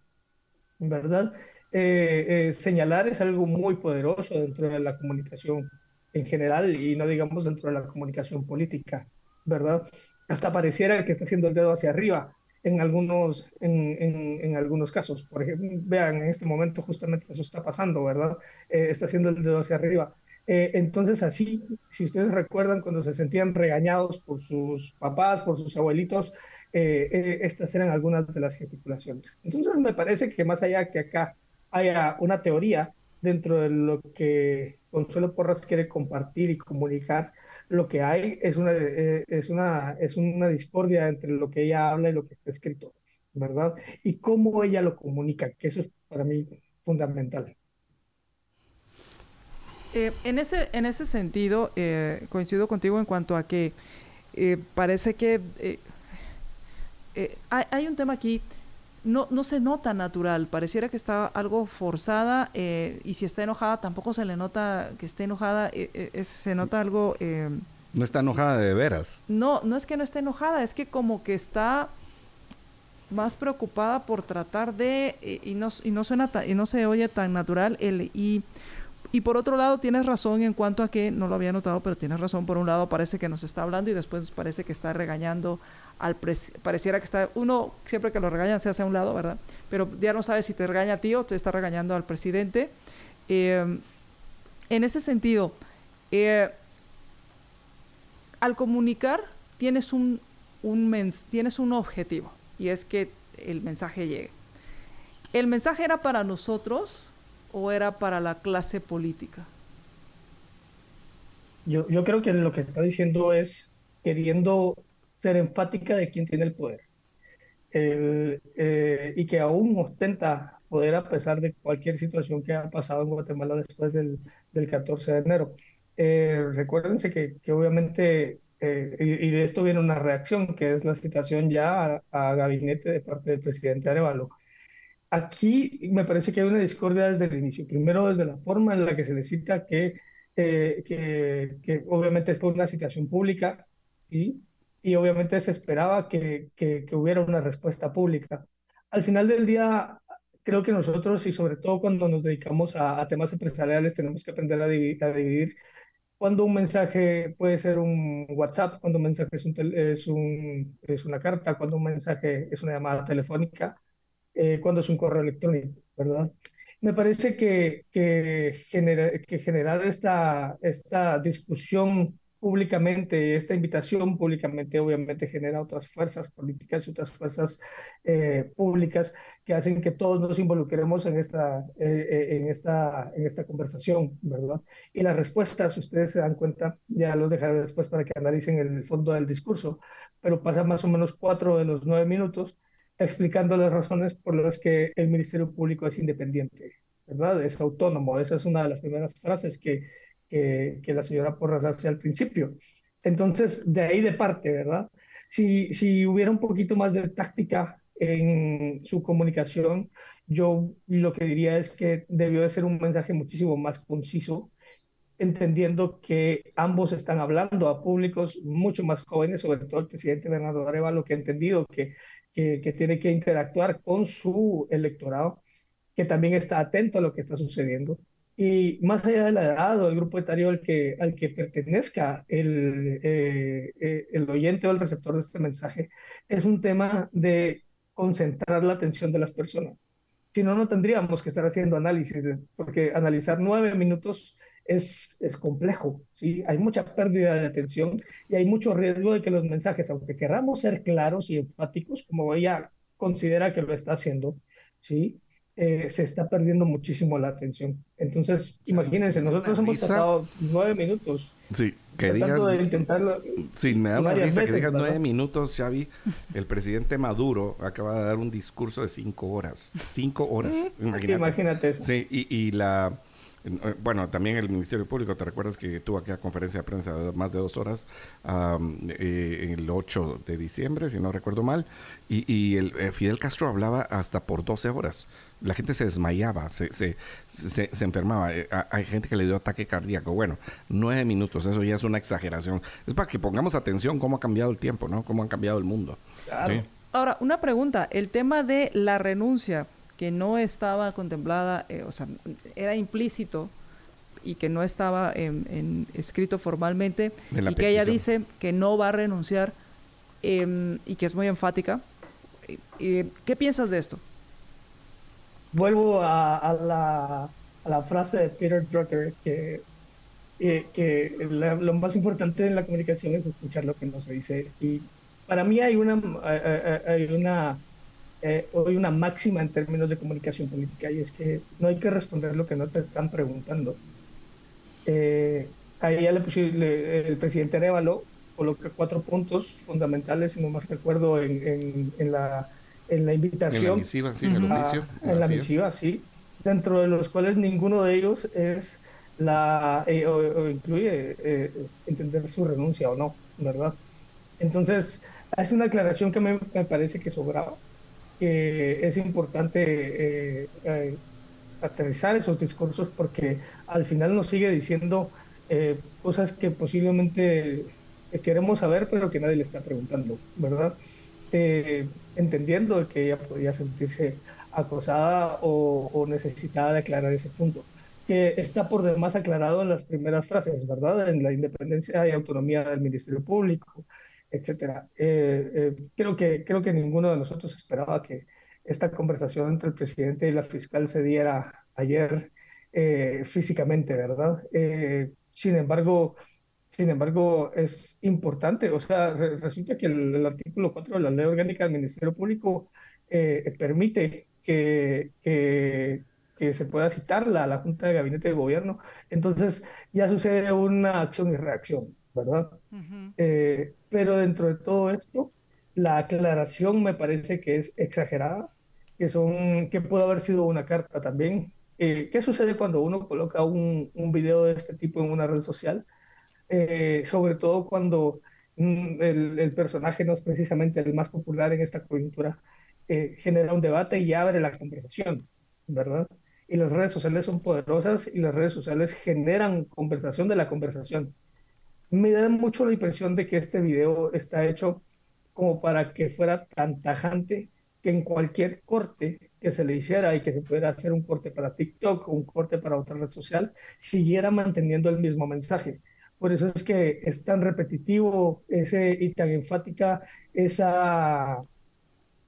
¿verdad? Eh, eh, señalar es algo muy poderoso dentro de la comunicación en general y no digamos dentro de la comunicación política, ¿verdad? Hasta pareciera que está haciendo el dedo hacia arriba en algunos, en, en, algunos casos. Por ejemplo, vean, en este momento justamente eso está pasando, ¿verdad? Eh, está haciendo el dedo hacia arriba. Eh, entonces, así, si ustedes recuerdan cuando se sentían regañados por sus papás, por sus abuelitos, eh, estas eran algunas de las gesticulaciones. Entonces, me parece que más allá que acá haya una teoría dentro de lo que Consuelo Porras quiere compartir y comunicar, lo que hay es una, eh, es, una, es una discordia entre lo que ella habla y lo que está escrito, ¿verdad? Y cómo ella lo comunica, que eso es para mí fundamental. Eh, en, ese, en ese sentido, eh, coincido contigo en cuanto a que parece que hay, un tema aquí no, no se nota natural, pareciera que está algo forzada eh, y si está enojada tampoco se le nota que esté enojada, eh, eh, se nota algo... no está enojada de veras. No, no es que no esté enojada, es que como que está más preocupada por tratar de y no y no suena y no se oye tan natural el y y por otro lado tienes razón en cuanto a que no lo había notado pero tienes razón por un lado parece que nos está hablando y después parece que está regañando pareciera que está, uno siempre que lo regañan se hace a un lado, ¿verdad? Pero ya no sabe si te regaña a ti o te está regañando al presidente. Eh, en ese sentido, eh, al comunicar tienes un, un tienes un objetivo y es que el mensaje llegue. ¿El mensaje era para nosotros o era para la clase política? Yo, yo creo que lo que está diciendo es queriendo ser enfática de quien tiene el poder eh, y que aún ostenta poder a pesar de cualquier situación que ha pasado en Guatemala después del, del 14 de enero. Eh, recuérdense que, obviamente, eh, y, de esto viene una reacción, que es la citación ya a, gabinete de parte del presidente Arevalo. Aquí me parece que hay una discordia desde el inicio. Primero, desde la forma en la que se le cita que, que, que obviamente fue una citación pública, y y obviamente se esperaba que, que, hubiera una respuesta pública. Al final del día, creo que nosotros, y sobre todo cuando nos dedicamos a, temas empresariales, tenemos que aprender a dividir, a cuando un mensaje puede ser un WhatsApp, cuando un mensaje es, un es, un, es una carta, cuando un mensaje es una llamada telefónica, eh, cuando es un correo electrónico, ¿verdad? Me parece que, que, que generar esta, esta discusión públicamente, esta invitación públicamente obviamente genera otras fuerzas políticas y otras fuerzas eh, públicas que hacen que todos nos involucremos en esta, eh, eh, en, esta, en esta conversación, ¿verdad? Y las respuestas, ustedes se dan cuenta, ya los dejaré después para que analicen el fondo del discurso, pero pasa más o menos cuatro de los nueve minutos explicando las razones por las que el Ministerio Público es independiente, ¿verdad? Es autónomo. Esa es una de las primeras frases que, que, la señora Porras hace al principio. Entonces, de ahí de parte, ¿verdad? Si, si hubiera un poquito más de táctica en su comunicación, yo lo que diría es que debió de ser un mensaje muchísimo más conciso, entendiendo que ambos están hablando a públicos mucho más jóvenes, sobre todo el presidente Bernardo Arevalo, que ha entendido que que, tiene que interactuar con su electorado, que también está atento a lo que está sucediendo. Y más allá de la edad o el grupo etario al que, al que pertenezca el, eh, eh, el oyente o el receptor de este mensaje, es un tema de concentrar la atención de las personas. Si no, no tendríamos que estar haciendo análisis, porque analizar nueve minutos es, es complejo, ¿sí? Hay mucha pérdida de atención y hay mucho riesgo de que los mensajes, aunque queramos ser claros y enfáticos, como ella considera que lo está haciendo, ¿sí? Eh, se está perdiendo muchísimo la atención. Entonces, imagínense, nosotros hemos pasado nueve minutos. Sí, que digas. sí, me da una risa que digas nueve minutos, Xavi. El presidente Maduro acaba de dar un discurso de cinco horas. Cinco horas. Imagínate. Imagínate Sí, y, y la eh, bueno, también el Ministerio Público, ¿te recuerdas que tuvo aquella conferencia de prensa de más de dos horas eh, el 8 de diciembre, si no recuerdo mal? Y, el, eh, Fidel Castro hablaba hasta por 12 horas. La gente se desmayaba, se, se, se, enfermaba. hay gente que le dio ataque cardíaco. Bueno, nueve minutos, eso ya es una exageración. Es para que pongamos atención cómo ha cambiado el tiempo, ¿no? Cómo ha cambiado el mundo. Ahora, una pregunta. El tema de la renuncia que no estaba contemplada, eh, o sea, era implícito y que no estaba en, escrito formalmente, y que ella dice que no va a renunciar em, y que es muy enfática. ¿Qué piensas de esto? Vuelvo a, la, a la, frase de Peter Drucker que, eh, que lo más importante en la comunicación es escuchar lo que no se dice. Y para mí hay una, hay una eh, hoy una máxima en términos de comunicación política y es que no hay que responder lo que no te están preguntando. Eh, ahí ya le el presidente Arevalo coloca cuatro puntos fundamentales, si no más recuerdo, en, en, la, en la invitación. En la misiva, sí, el oficio. en la misiva, sí. Dentro de los cuales ninguno de ellos es la eh, o, incluye eh, entender su renuncia o no, ¿verdad? Entonces, es una aclaración que me, me parece que sobraba que es importante eh, eh, aterrizar esos discursos porque al final nos sigue diciendo eh, cosas que posiblemente queremos saber pero que nadie le está preguntando, ¿verdad? Entendiendo que ella podría sentirse acosada o, o, necesitada de aclarar ese punto, que está por demás aclarado en las primeras frases, ¿verdad? En la independencia y autonomía del Ministerio Público, etcétera. Eh, eh, creo, que, creo que ninguno de nosotros esperaba que esta conversación entre el presidente y la fiscal se diera ayer eh, físicamente, ¿verdad? sin embargo, sin embargo, es importante, o sea, resulta que el, artículo 4 de la Ley Orgánica del Ministerio Público permite que, que, que, se pueda citarla a la Junta de Gabinete de Gobierno. Entonces, ya sucede una acción y reacción. ¿verdad? Eh, pero dentro de todo esto, la aclaración me parece que es exagerada, que, son, que pudo haber sido una carta también. Eh, ¿Qué sucede cuando uno coloca un, un, video de este tipo en una red social? Eh, sobre todo cuando mm, el, el, personaje no es precisamente el más popular en esta coyuntura, genera un debate y abre la conversación, ¿verdad? Y las redes sociales son poderosas y las redes sociales generan conversación de la conversación me da mucho la impresión de que este video está hecho como para que fuera tan tajante que en cualquier corte que se le hiciera y que se pudiera hacer un corte para TikTok o un corte para otra red social, siguiera manteniendo el mismo mensaje. Por eso es que es tan repetitivo ese, y tan enfática esa,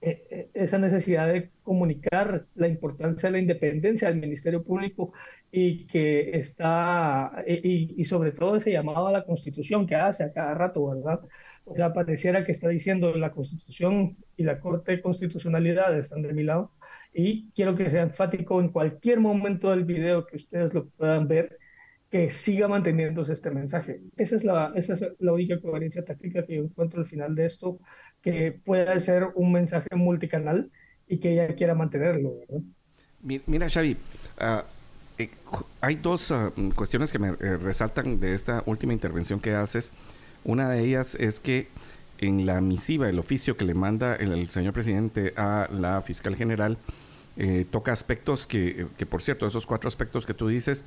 e, e, esa necesidad de comunicar la importancia de la independencia del Ministerio Público y que está, y, y, sobre todo ese llamado a la Constitución que hace a cada rato, ¿verdad? O sea, pareciera que está diciendo la Constitución y la Corte de Constitucionalidad están de mi lado y quiero que sea enfático en cualquier momento del video que ustedes lo puedan ver, que siga manteniéndose este mensaje. Esa es la, esa es la única coherencia táctica que yo encuentro al final de esto, que pueda ser un mensaje multicanal y que ella quiera mantenerlo. Mira, Xavi, eh, hay dos ah, cuestiones que me eh, resaltan de esta última intervención que haces. Una de ellas es que en la misiva, el oficio que le manda el señor presidente a la fiscal general, eh, toca aspectos que, que, por cierto, esos cuatro aspectos que tú dices,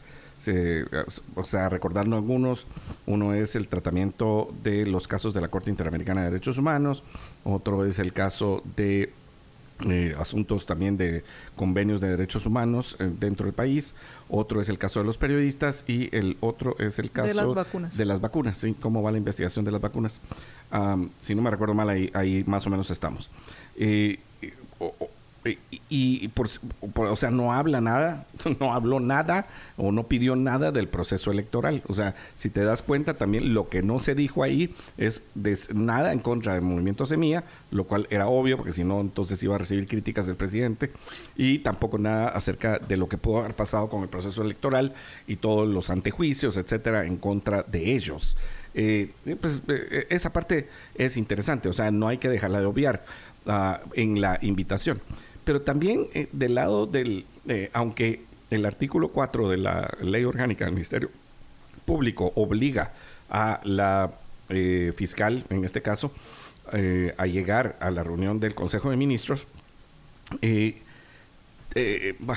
o sea, recordando algunos, uno es el tratamiento de los casos de la Corte Interamericana de Derechos Humanos, otro es el caso de eh, asuntos también de convenios de derechos humanos eh, dentro del país, otro es el caso de los periodistas y el otro es el caso de las vacunas. De las vacunas, ¿sí? ¿Cómo va la investigación de las vacunas? si no me recuerdo mal, ahí, ahí más o menos estamos. Eh, y, por, o sea, no habla nada, no habló nada o no pidió nada del proceso electoral. O sea, si te das cuenta también lo que no se dijo ahí es nada en contra del movimiento Semilla, lo cual era obvio porque si no entonces iba a recibir críticas del presidente y tampoco nada acerca de lo que pudo haber pasado con el proceso electoral y todos los antejuicios, etcétera, en contra de ellos. Eh, pues eh, esa parte es interesante, o sea, no hay que dejarla de obviar ah, en la invitación. Pero también eh, del lado del, eh, aunque el artículo 4 de la ley orgánica del Ministerio Público obliga a la eh, fiscal, en este caso, a llegar a la reunión del Consejo de Ministros, eh,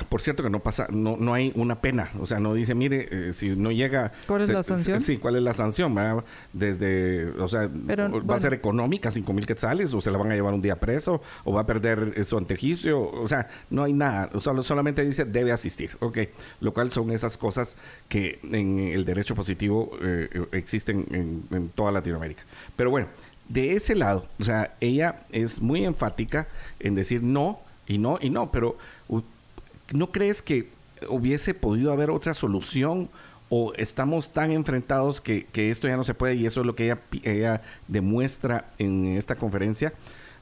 por cierto que no pasa, no, no hay una pena, o sea, no dice, mire, eh, si no llega... ¿Cuál es la sanción? Sí, ¿cuál es la sanción? Desde, o sea, va a ser económica, cinco mil quetzales, o se la van a llevar un día preso, o va a perder su antejuicio, o sea, no hay nada, solo, solamente dice debe asistir, ok, lo cual son esas cosas que en el derecho positivo eh, existen en, en toda Latinoamérica. Pero bueno, de ese lado, o sea, ella es muy enfática en decir no, y no, y no, pero ¿no crees que hubiese podido haber otra solución? ¿O estamos tan enfrentados que, esto ya no se puede y eso es lo que ella, ella demuestra en esta conferencia?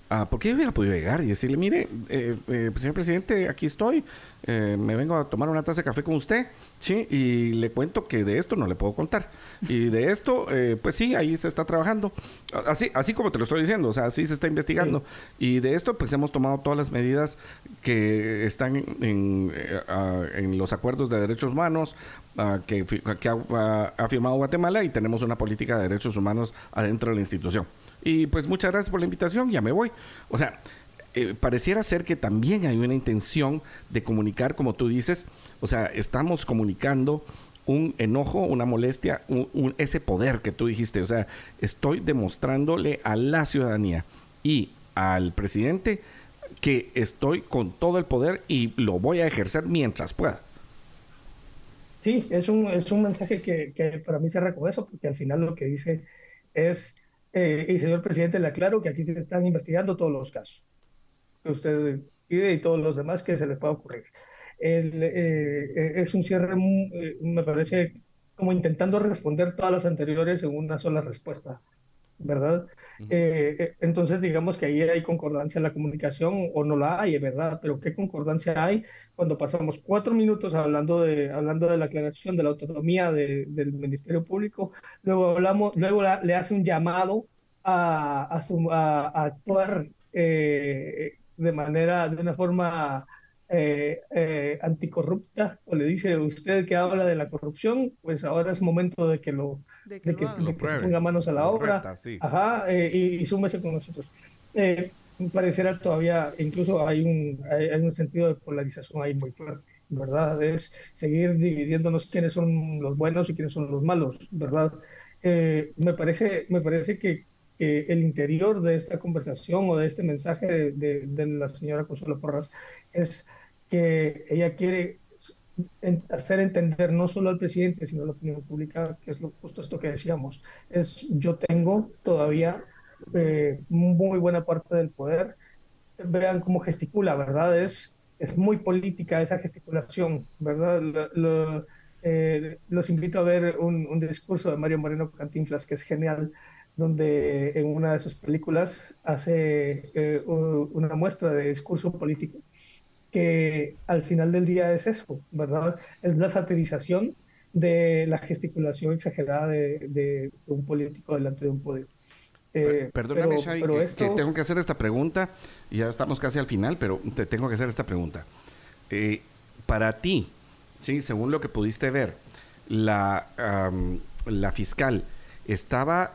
Ah, ¿Por qué hubiera podido llegar y decirle, mire, eh, eh, señor presidente, aquí estoy, eh, me vengo a tomar una taza de café con usted, sí, y le cuento que de esto no le puedo contar. Y de esto, eh, pues sí, ahí se está trabajando. Así, así como te lo estoy diciendo, o sea, así se está investigando. Y de esto, pues hemos tomado todas las medidas que están en, en los acuerdos de derechos humanos que, que ha, ha firmado Guatemala y tenemos una política de derechos humanos adentro de la institución. Y pues muchas gracias por la invitación, ya me voy. O sea, eh, pareciera ser que también hay una intención de comunicar, como tú dices, o sea, estamos comunicando un enojo, una molestia, ese poder que tú dijiste, o sea, estoy demostrándole a la ciudadanía y al presidente que estoy con todo el poder y lo voy a ejercer mientras pueda. Sí, es un, es un mensaje que, para mí se reconoce porque al final lo que dice es eh, y señor presidente, le aclaro que aquí se están investigando todos los casos que usted pide y todos los demás que se le pueda ocurrir. Eh, eh, es un cierre, me parece, como intentando responder todas las anteriores en una sola respuesta. ¿Verdad? Eh, eh, entonces, digamos que ahí hay concordancia en la comunicación o no la hay, ¿verdad? Pero ¿qué concordancia hay cuando pasamos cuatro minutos hablando de, hablando de la aclaración de la autonomía del Ministerio Público, luego, hablamos, luego le hace un llamado a, a, actuar eh, de manera, de una forma eh, eh, anticorrupta o le dice usted que habla de la corrupción, pues ahora es momento de que lo, de que, se ponga manos a la obra ajá, eh, y, súmese con nosotros. Eh, pareciera todavía, incluso hay un, hay, un sentido de polarización ahí muy fuerte, ¿verdad? Es seguir dividiéndonos quiénes son los buenos y quiénes son los malos, ¿verdad? me, parece, me parece que, el interior de esta conversación o de este mensaje de, de, de la señora Consuelo Porras es que ella quiere hacer entender no solo al presidente, sino a la opinión pública, que es lo, justo esto que decíamos, es yo tengo todavía eh, muy buena parte del poder. Vean cómo gesticula, ¿verdad? Es, es muy política esa gesticulación, ¿verdad? Eh, los invito a ver un, un, discurso de Mario Moreno Cantinflas, que es genial, donde en una de sus películas hace eh, una muestra de discurso político que al final del día es eso, ¿verdad? Es la satirización de la gesticulación exagerada de, un político delante de un poder. Eh, Perdóname, pero, que, tengo que hacer esta pregunta. Ya estamos casi al final, pero te tengo que hacer esta pregunta. Eh, para ti, sí, según lo que pudiste ver, la, la fiscal estaba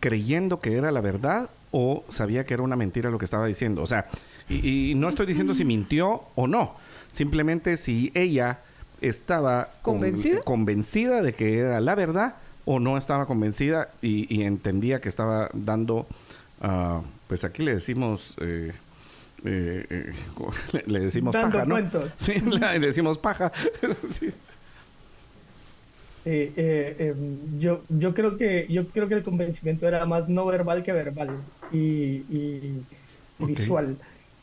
creyendo que era la verdad o sabía que era una mentira lo que estaba diciendo. O sea, y, no estoy diciendo si mintió o no, simplemente si ella estaba ¿Convencida? de que era la verdad o no estaba convencida y, entendía que estaba dando, uh, pues aquí le decimos... Eh, eh, eh le, decimos paja, ¿no? Sí, le decimos paja. sí. Eh, em, yo, yo, creo que, yo creo que el convencimiento era más no verbal que verbal y, visual.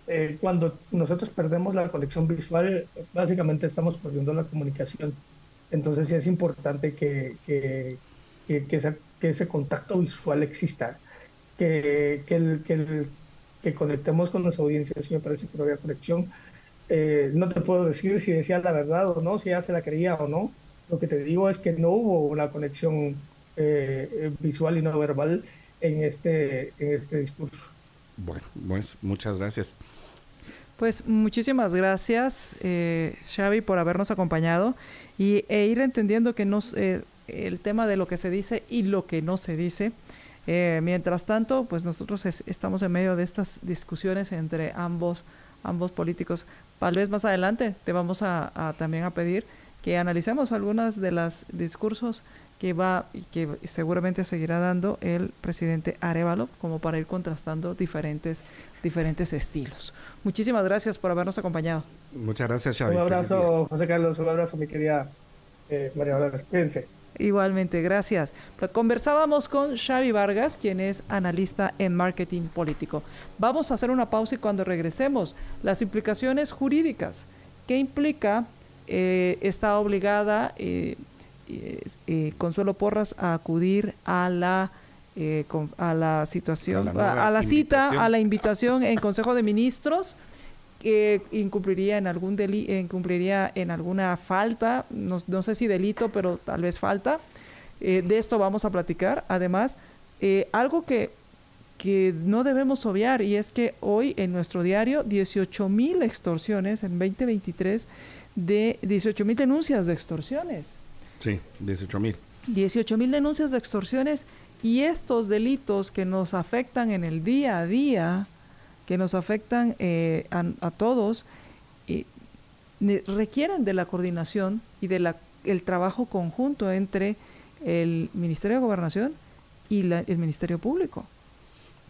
Eh, cuando nosotros perdemos la conexión visual, básicamente estamos perdiendo la comunicación. Entonces sí es importante que, que, que, ese, contacto visual exista, que, el, que, conectemos con las audiencias. me parece que no había conexión. Eh, no te puedo decir si decía la verdad o no, si ya se la creía o no. Lo que te digo es que no hubo una conexión eh, visual y no verbal en este, en este discurso. Bueno, pues muchas gracias. Pues muchísimas gracias, eh, Xavi, por habernos acompañado y, e ir entendiendo que nos, eh, el tema de lo que se dice y lo que no se dice. Eh, mientras tanto, pues nosotros estamos en medio de estas discusiones entre ambos, ambos políticos. Tal vez más adelante te vamos a también a pedir que analicemos algunas de los discursos que va y que seguramente seguirá dando el presidente Arevalo como para ir contrastando diferentes diferentes estilos. Muchísimas gracias por habernos acompañado. Muchas gracias, Xavi. Un abrazo, José Carlos, un abrazo, mi querida eh, María Dolores. Cuídense. Igualmente, gracias. Conversábamos con Xavi Vargas, quien es analista en marketing político. Vamos a hacer una pausa y cuando regresemos, las implicaciones jurídicas. ¿Qué implica eh, está obligada eh, eh, Consuelo Porras a acudir a la a la situación, a la, cita, a la invitación en Consejo de Ministros que incumpliría en algún deli incumpliría en alguna falta, no, no, sé si delito, pero tal vez falta. de esto vamos a platicar. Además, algo que, que no debemos obviar y es que hoy en nuestro diario 18 mil extorsiones en 2023 de 18 mil denuncias de extorsiones. Sí, 18 mil. 18 mil denuncias de extorsiones y estos delitos que nos afectan en el día a día, que nos afectan eh, a, todos, eh, requieren de la coordinación y del el trabajo conjunto entre el Ministerio de Gobernación y el Ministerio Público.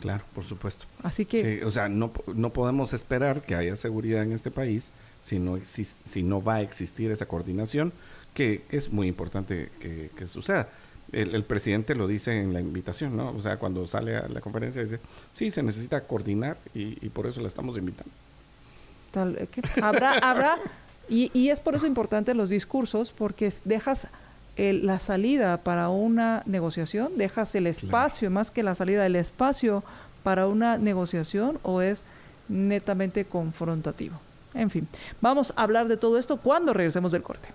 Claro, por supuesto. Así que... o sea, no, no podemos esperar que haya seguridad en este país si no, si no va a existir esa coordinación, que es muy importante que, suceda. El, presidente lo dice en la invitación, ¿no? O sea, cuando sale a la conferencia dice, sí, se necesita coordinar y, por eso la estamos invitando. Tal, eh, habrá, habrá, y, y, es por eso importante los discursos, porque dejas la salida para una negociación, dejas el espacio, más que la salida, el espacio para una negociación o es netamente confrontativo. En fin, vamos a hablar de todo esto cuando regresemos del corte.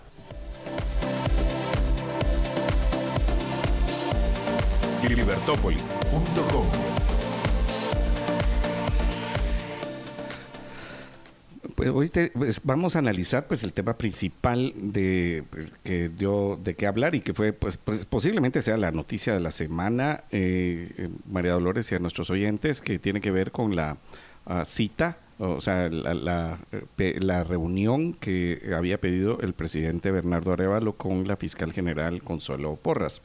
Pues hoy pues, vamos a analizar pues el tema principal de pues, que dio de qué hablar y que fue pues, pues posiblemente sea la noticia de la semana eh, eh, María Dolores y a nuestros oyentes que tiene que ver con la ah, cita o sea, la, la, reunión que había pedido el presidente Bernardo Arevalo con la fiscal general Consuelo Porras.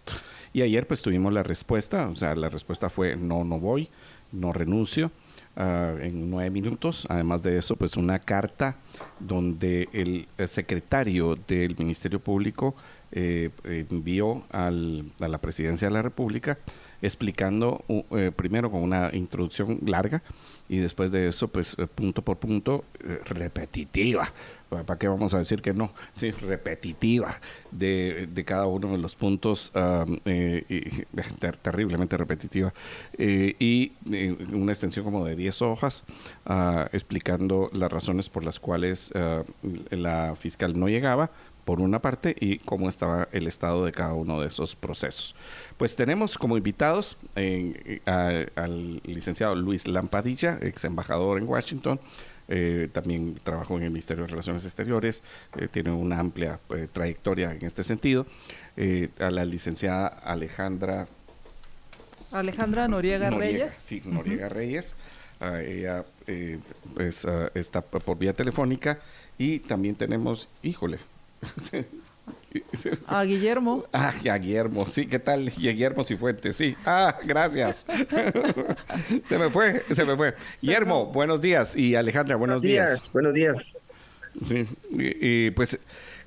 Y ayer pues tuvimos la respuesta, o sea, la respuesta fue no, no voy, no renuncio. Ah, en nueve minutos. Además de eso, pues una carta donde el, secretario del Ministerio Público eh, envió al, a la presidencia de la República explicando eh, primero con una introducción larga y después de eso, pues eh, punto por punto, eh, repetitiva. ¿Para qué vamos a decir que no? Sí, repetitiva de, de cada uno de los puntos, terriblemente repetitiva. y una extensión como de 10 hojas ah, explicando las razones por las cuales la fiscal no llegaba por una parte, y cómo estaba el estado de cada uno de esos procesos. Pues tenemos como invitados eh, al licenciado Luis Lampadilla, ex embajador en Washington, eh, también trabajó en el Ministerio de Relaciones Exteriores, eh, tiene una amplia trayectoria en este sentido. a la licenciada Alejandra. Alejandra Noriega, Reyes. Sí, Noriega Reyes. Ah, ella ah, está por vía telefónica y también tenemos, híjole, A Guillermo. Ah, a Guillermo, sí, ¿qué tal? Guillermo Cifuentes, sí. Ah, gracias. se me fue, se me fue. Guillermo, buenos días. Y Alejandra, buenos, días. Buenos días. Sí, y, pues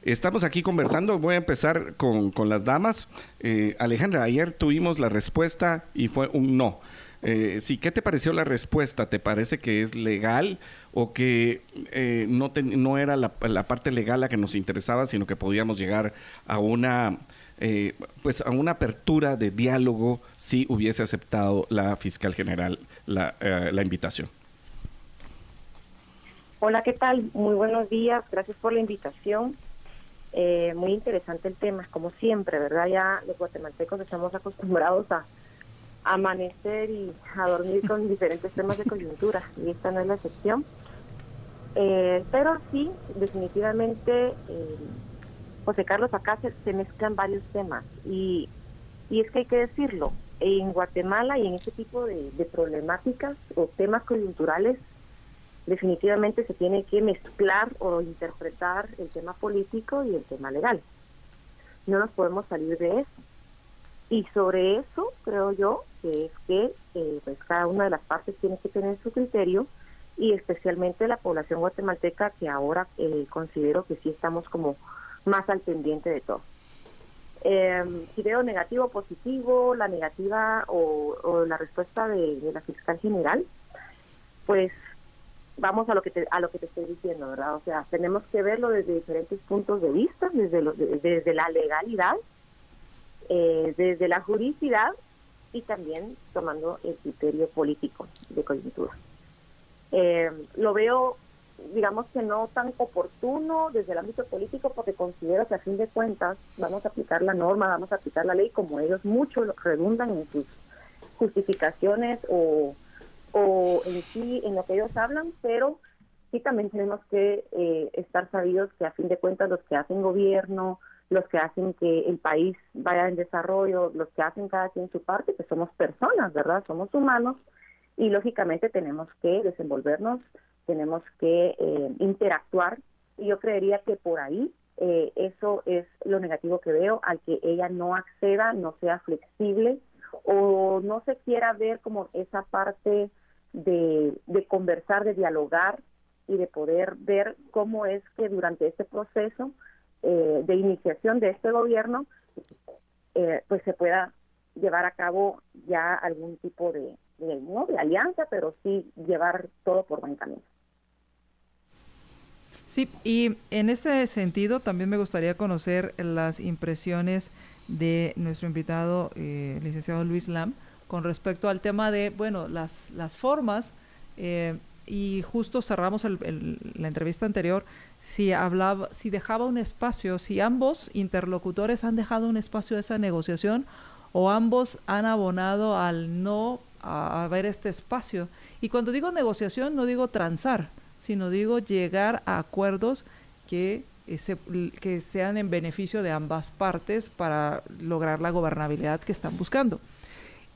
estamos aquí conversando. Voy a empezar con, con las damas. Eh, Alejandra, ayer tuvimos la respuesta y fue un no. Eh, sí, ¿qué te pareció la respuesta? ¿Te parece que es legal o que eh, no, era la, parte legal la que nos interesaba, sino que podíamos llegar a una, eh, pues a una apertura de diálogo si hubiese aceptado la fiscal general la, eh, invitación? Hola, ¿qué tal? Muy buenos días, gracias por la invitación. muy interesante el tema, como siempre, ¿verdad? Ya los guatemaltecos estamos acostumbrados a amanecer y a dormir con diferentes temas de coyuntura y esta no es la excepción. Eh, pero sí, definitivamente, eh, José Carlos, acá se, mezclan varios temas y, y es que hay que decirlo, en Guatemala y en este tipo de problemáticas o temas coyunturales, definitivamente se tiene que mezclar o interpretar el tema político y el tema legal. No nos podemos salir de eso. Y sobre eso, creo yo, que es que eh, pues cada una de las partes tiene que tener su criterio y especialmente la población guatemalteca que ahora eh, considero que sí estamos como más al pendiente de todo. Eh, si veo negativo positivo, la negativa o, la respuesta de, la fiscal general, pues vamos a lo que te, a lo que te estoy diciendo, ¿verdad? O sea, tenemos que verlo desde diferentes puntos de vista, desde, desde la legalidad, eh, desde la juridicidad y también tomando el criterio político de coyuntura. Eh, lo veo, digamos que no tan oportuno desde el ámbito político porque considero que a fin de cuentas vamos a aplicar la norma, vamos a aplicar la ley como ellos mucho redundan en sus justificaciones o, o en sí en lo que ellos hablan, pero sí también tenemos que eh, estar sabidos que a fin de cuentas los que hacen gobierno, los que hacen que el país vaya en desarrollo, los que hacen cada quien su parte, que somos personas, ¿verdad? Somos humanos y lógicamente tenemos que desenvolvernos, tenemos que eh, interactuar y yo creería que por ahí eh, eso es lo negativo que veo, al que ella no acceda, no sea flexible o no se quiera ver como esa parte de, de conversar, de dialogar y de poder ver cómo es que durante este proceso eh, de iniciación de este gobierno, eh, pues se pueda llevar a cabo ya algún tipo de, no de alianza, pero sí llevar todo por buen camino. Sí, y en ese sentido también me gustaría conocer las impresiones de nuestro invitado, eh, licenciado Luis Lam, con respecto al tema de, bueno, las, las formas, y justo cerramos la entrevista anterior si hablaba, si dejaba un espacio, si ambos interlocutores han dejado un espacio de esa negociación o ambos han abonado al no haber este espacio. Y cuando digo negociación no digo transar, sino digo llegar a acuerdos que, que sean en beneficio de ambas partes para lograr la gobernabilidad que están buscando.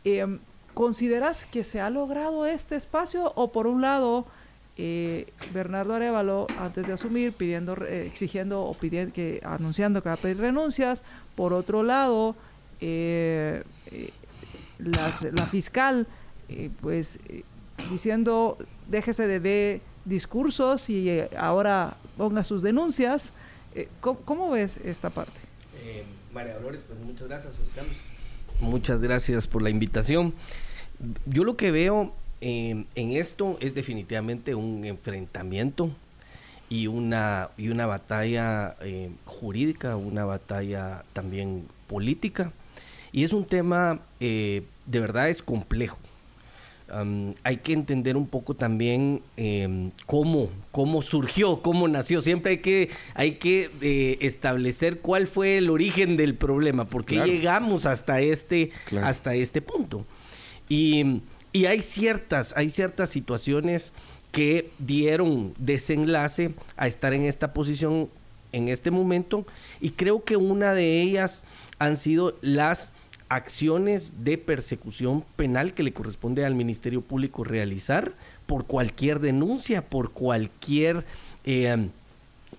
Em, ¿Consideras que se ha logrado este espacio o por un lado eh, Bernardo Arevalo, antes de asumir, pidiendo, eh, exigiendo o pidiendo, que, anunciando que va a pedir renuncias. Por otro lado, eh, la fiscal, pues, diciendo, déjese de, discursos y ahora ponga sus denuncias. ¿cómo, ves esta parte? María Dolores, pues muchas gracias, Muchas gracias por la invitación. Yo lo que veo en esto es definitivamente un enfrentamiento y una, y una batalla eh, jurídica, una batalla también política. Y es un tema, eh, de verdad es complejo. Hay que entender un poco también em, cómo, cómo surgió, cómo nació. Siempre hay que, hay que eh, establecer cuál fue el origen del problema, porque llegamos hasta este, hasta este punto. Y, y, hay ciertas, hay ciertas situaciones que dieron desenlace a estar en esta posición en este momento, y creo que una de ellas han sido las acciones de persecución penal que le corresponde al Ministerio Público realizar por cualquier denuncia, por cualquier eh,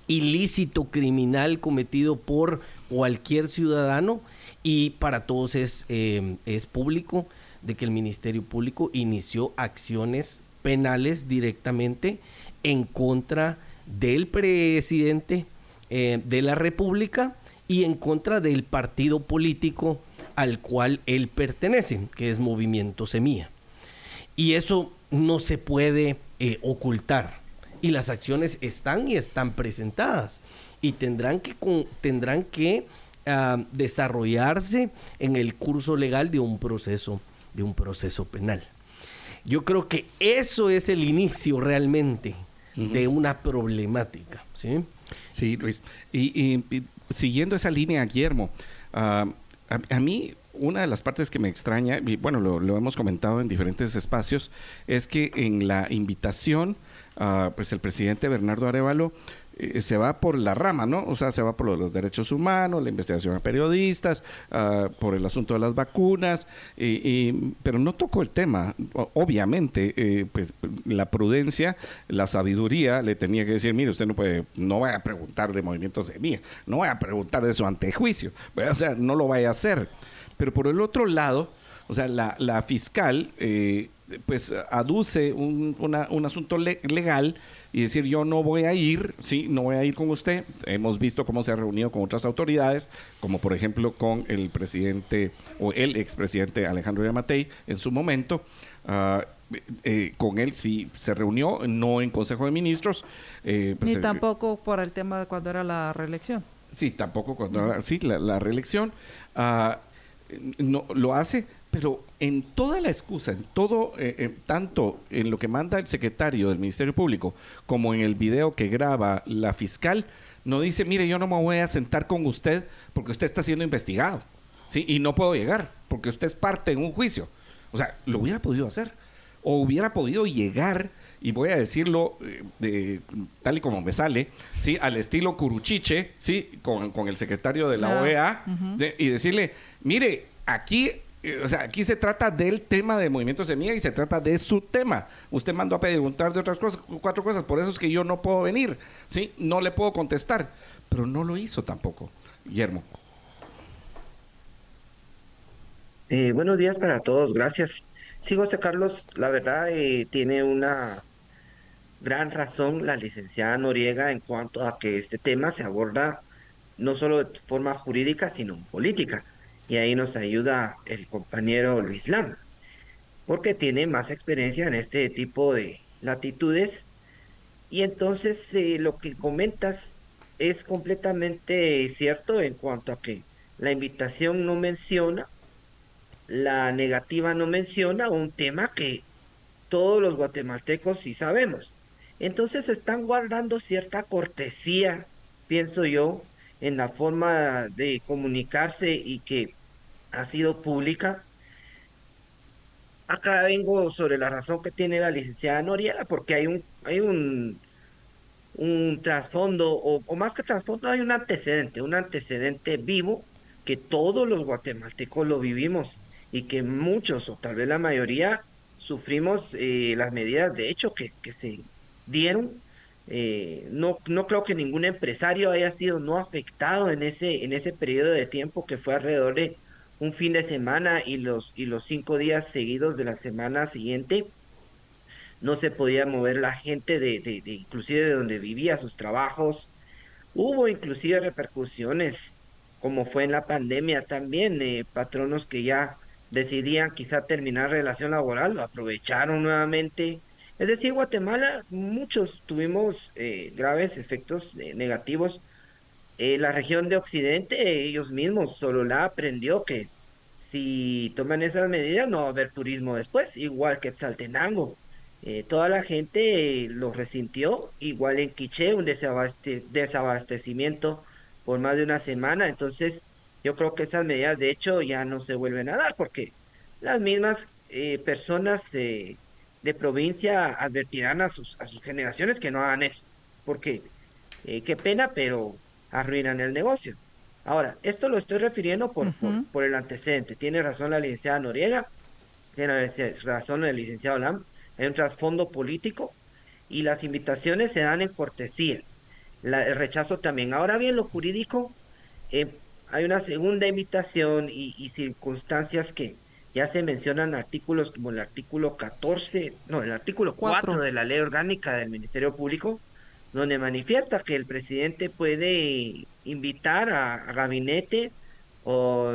ilícito criminal cometido por cualquier ciudadano. Y para todos es, eh, es público de que el Ministerio Público inició acciones penales directamente en contra del presidente eh, de la República y en contra del partido político al cual él pertenece, que es Movimiento Semilla. Y eso no se puede eh, ocultar. Y las acciones están y están presentadas. Y tendrán que, tendrán que ah, desarrollarse en el curso legal de un proceso, de un proceso penal. Yo creo que eso es el inicio realmente de una problemática. Sí, sí Luis. Y, siguiendo esa línea, Guillermo, uh, a, mí una de las partes que me extraña, y bueno, lo, hemos comentado en diferentes espacios, es que en la invitación, uh, pues el presidente Bernardo Arevalo eh, se va por la rama, ¿no? O sea, se va por los, derechos humanos, la investigación a periodistas, uh, por el asunto de las vacunas, pero no tocó el tema. Obviamente, eh, pues la prudencia, la sabiduría le tenía que decir, mire, usted no puede, no vaya a preguntar de movimientos de mía, no vaya a preguntar de su antejuicio, o sea, no lo vaya a hacer. Pero por el otro lado, o sea, la, la fiscal eh, pues aduce un, un asunto legal y decir yo no voy a ir, sí, no voy a ir con usted. Hemos visto cómo se ha reunido con otras autoridades, como por ejemplo con el presidente o el expresidente Alejandro Yamatei en su momento. Uh, eh, con él sí se reunió, no en Consejo de Ministros. Eh, pues, Ni tampoco por el tema de cuando era la reelección. Sí, tampoco cuando era sí, la, reelección. Uh, no, lo hace, pero en toda la excusa, en todo, eh, eh, tanto en lo que manda el secretario del Ministerio Público como en el video que graba la fiscal, no dice, mire, yo no me voy a sentar con usted porque usted está siendo investigado, ¿sí? Y no puedo llegar porque usted es parte en un juicio. O sea, lo hubiera podido hacer. O hubiera podido llegar, y voy a decirlo eh, de, tal y como me sale, ¿sí? Al estilo Curuchiche, ¿sí? Con, el secretario de la OEA, y decirle, mire, aquí o sea, aquí se trata del tema del movimiento semilla y se trata de su tema. Usted mandó a preguntar de otras cosas, cuatro cosas, por eso es que yo no puedo venir, ¿sí? No le puedo contestar, pero no lo hizo tampoco, Guillermo. Eh, buenos días para todos, gracias. Sí, José Carlos, la verdad eh, tiene una gran razón la licenciada Noriega en cuanto a que este tema se aborda no solo de forma jurídica, sino política y ahí nos ayuda el compañero Luis Lam, porque tiene más experiencia en este tipo de latitudes. Y entonces eh, lo que comentas es completamente cierto en cuanto a que la invitación no menciona, la negativa no menciona un tema que todos los guatemaltecos sí sabemos. Entonces están guardando cierta cortesía, pienso yo, en la forma de comunicarse y que ha sido pública. Acá vengo sobre la razón que tiene la licenciada Noriega, porque hay un, hay un, un trasfondo, o, más que trasfondo, hay un antecedente, un antecedente vivo que todos los guatemaltecos lo vivimos y que muchos, o tal vez la mayoría, sufrimos eh, las medidas de hecho que, que se dieron eh, no, no creo que ningún empresario haya sido no afectado en ese, en ese periodo de tiempo que fue alrededor de un fin de semana y los, y los cinco días seguidos de la semana siguiente. No se podía mover la gente de, de, inclusive de donde vivía sus trabajos. Hubo inclusive repercusiones, como fue en la pandemia también, eh, patronos que ya decidían quizá terminar relación laboral, lo aprovecharon nuevamente es decir, Guatemala, muchos tuvimos eh, graves efectos eh, negativos. Eh, la región de Occidente, ellos mismos, solo la aprendió que si toman esas medidas no va a haber turismo después, igual que Tzaltenango. Eh, toda la gente lo resintió, igual en Quiché, un desabastecimiento por más de una semana. Entonces, yo creo que esas medidas, de hecho, ya no se vuelven a dar, porque las mismas personas de, provincia advertirán a sus, a sus generaciones que no hagan eso, porque eh, qué pena, pero arruinan el negocio. Ahora, esto lo estoy refiriendo por, por, el antecedente. Tiene razón la licenciada Noriega, tiene razón el licenciado Lam, hay un trasfondo político y las invitaciones se dan en cortesía. el rechazo también. Ahora bien, lo jurídico, eh, hay una segunda invitación y, circunstancias que ya se mencionan artículos como el artículo 14, no, el artículo 4, de la ley orgánica del Ministerio Público, donde manifiesta que el presidente puede invitar a, gabinete o,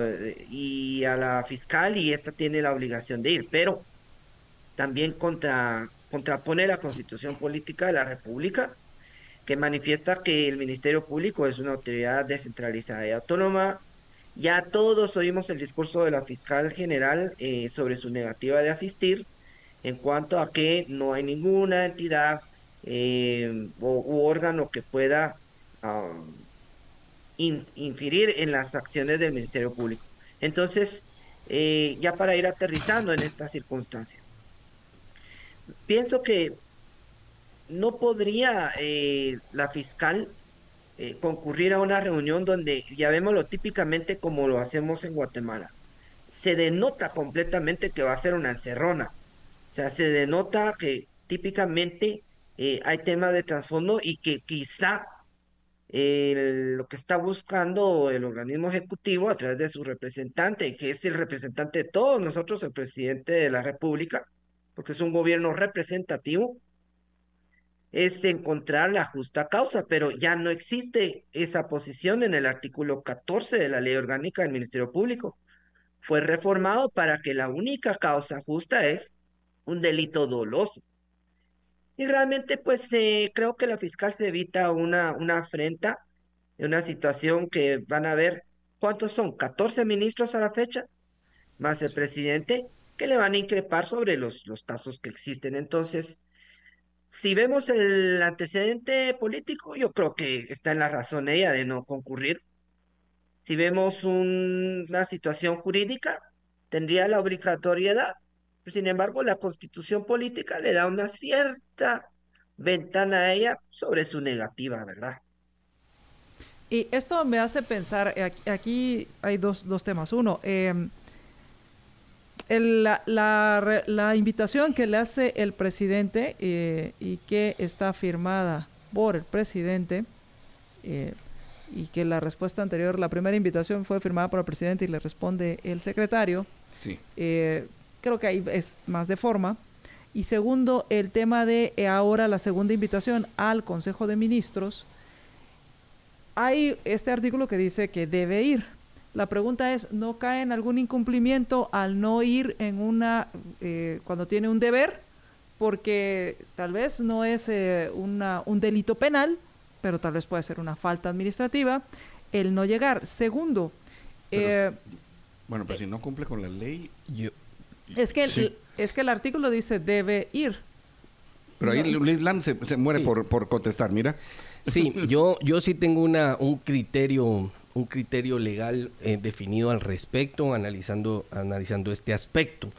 y a la fiscal y esta tiene la obligación de ir, pero también contra, contrapone la constitución política de la República, que manifiesta que el Ministerio Público es una autoridad descentralizada y autónoma. Ya todos oímos el discurso de la fiscal general eh, sobre su negativa de asistir en cuanto a que no hay ninguna entidad eh, o, u órgano que pueda um, inferir en las acciones del Ministerio Público. Entonces, eh, ya para ir aterrizando en esta circunstancia, pienso que no podría eh, la fiscal eh, concurrir a una reunión donde, ya lo típicamente como lo hacemos en Guatemala, se denota completamente que va a ser una encerrona. O sea, se denota que típicamente eh, hay temas de trasfondo y que quizá lo que está buscando el organismo ejecutivo a través de su representante, que es el representante de todos nosotros, el presidente de la República, porque es un gobierno representativo, es encontrar la justa causa, pero ya no existe esa posición en el artículo 14 de la Ley Orgánica del Ministerio Público. Fue reformado para que la única causa justa es un delito doloso. Y realmente, pues eh, creo que la fiscal se evita una, una afrenta, una situación que van a ver, ¿cuántos son? ¿14 ministros a la fecha? Más el presidente que le van a increpar sobre los, los casos que existen. Entonces, si vemos el antecedente político, yo creo que está en la razón ella de no concurrir. Si vemos una situación jurídica, tendría la obligatoriedad. Sin embargo, la constitución política le da una cierta ventana a ella sobre su negativa, ¿verdad? Y esto me hace pensar, eh, aquí hay dos, dos temas. Uno, eh, la, la, invitación que le hace el presidente eh, y que está firmada por el presidente eh, y que la respuesta anterior, la primera invitación fue firmada por el presidente y le responde el secretario. Sí. Eh, creo que ahí es más de forma. Y segundo, el tema de ahora la segunda invitación al Consejo de Ministros. Hay este artículo que dice que debe ir la pregunta es, ¿no cae en algún incumplimiento al no ir en una, eh, cuando tiene un deber? Porque tal vez no es eh, una, un delito penal, pero tal vez puede ser una falta administrativa, el no llegar. Segundo, eh, bueno, pues si no cumple con la ley, yo... Es que, el, es que el artículo dice debe ir. Pero ahí Luis Lam se, muere por, por contestar, mira. Sí, yo, yo sí tengo una, un criterio un criterio legal eh, definido al respecto, analizando, analizando este aspecto.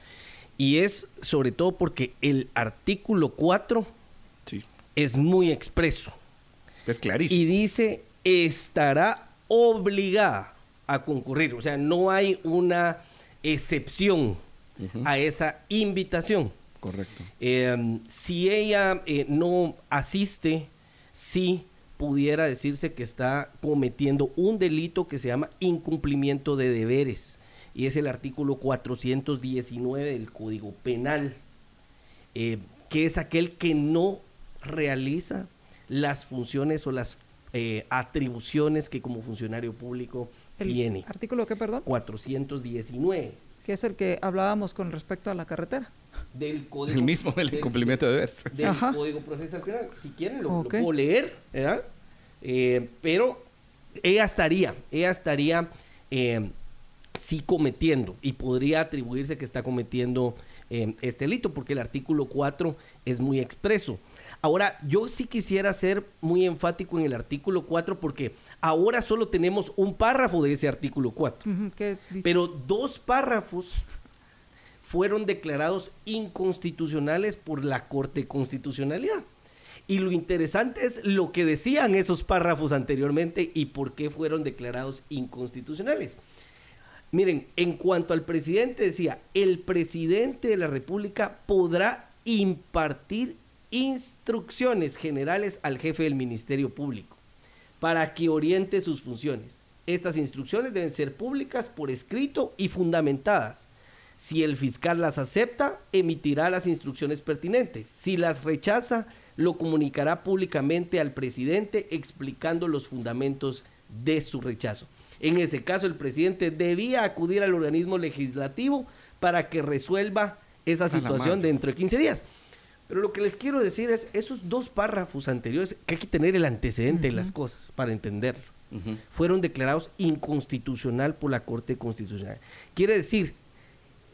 Y es sobre todo porque el artículo 4 es muy expreso. Es clarísimo. Y dice, estará obligada a concurrir. O sea, no hay una excepción a esa invitación. Correcto. Em, si ella eh, no asiste, sí pudiera decirse que está cometiendo un delito que se llama incumplimiento de deberes y es el artículo 419 del Código Penal, eh, que es aquel que no realiza las funciones o las eh, atribuciones que como funcionario público tiene. ¿Artículo qué, perdón? 419. Que es el que hablábamos con respecto a la carretera. Del código. El mismo del, incumplimiento de deberes. Del código procesal penal. Si quieren, lo, puedo leer, eh, pero ella estaría, ella estaría eh, sí cometiendo y podría atribuirse que está cometiendo eh, este delito porque el artículo 4 es muy expreso. Ahora, yo sí quisiera ser muy enfático en el artículo 4 porque ahora solo tenemos un párrafo de ese artículo 4. pero dos párrafos fueron declarados inconstitucionales por la Corte Constitucionalidad. Y lo interesante es lo que decían esos párrafos anteriormente y por qué fueron declarados inconstitucionales. Miren, en cuanto al presidente decía, el presidente de la República podrá impartir instrucciones generales al jefe del Ministerio Público para que oriente sus funciones. Estas instrucciones deben ser públicas por escrito y fundamentadas. Si el fiscal las acepta, emitirá las instrucciones pertinentes. Si las rechaza, lo comunicará públicamente al presidente explicando los fundamentos de su rechazo. En ese caso, el presidente debía acudir al organismo legislativo para que resuelva esa situación dentro de 15 días. Pero lo que les quiero decir es, esos dos párrafos anteriores, que hay que tener el antecedente de las cosas para entenderlo, fueron declarados inconstitucional por la Corte Constitucional. Quiere decir,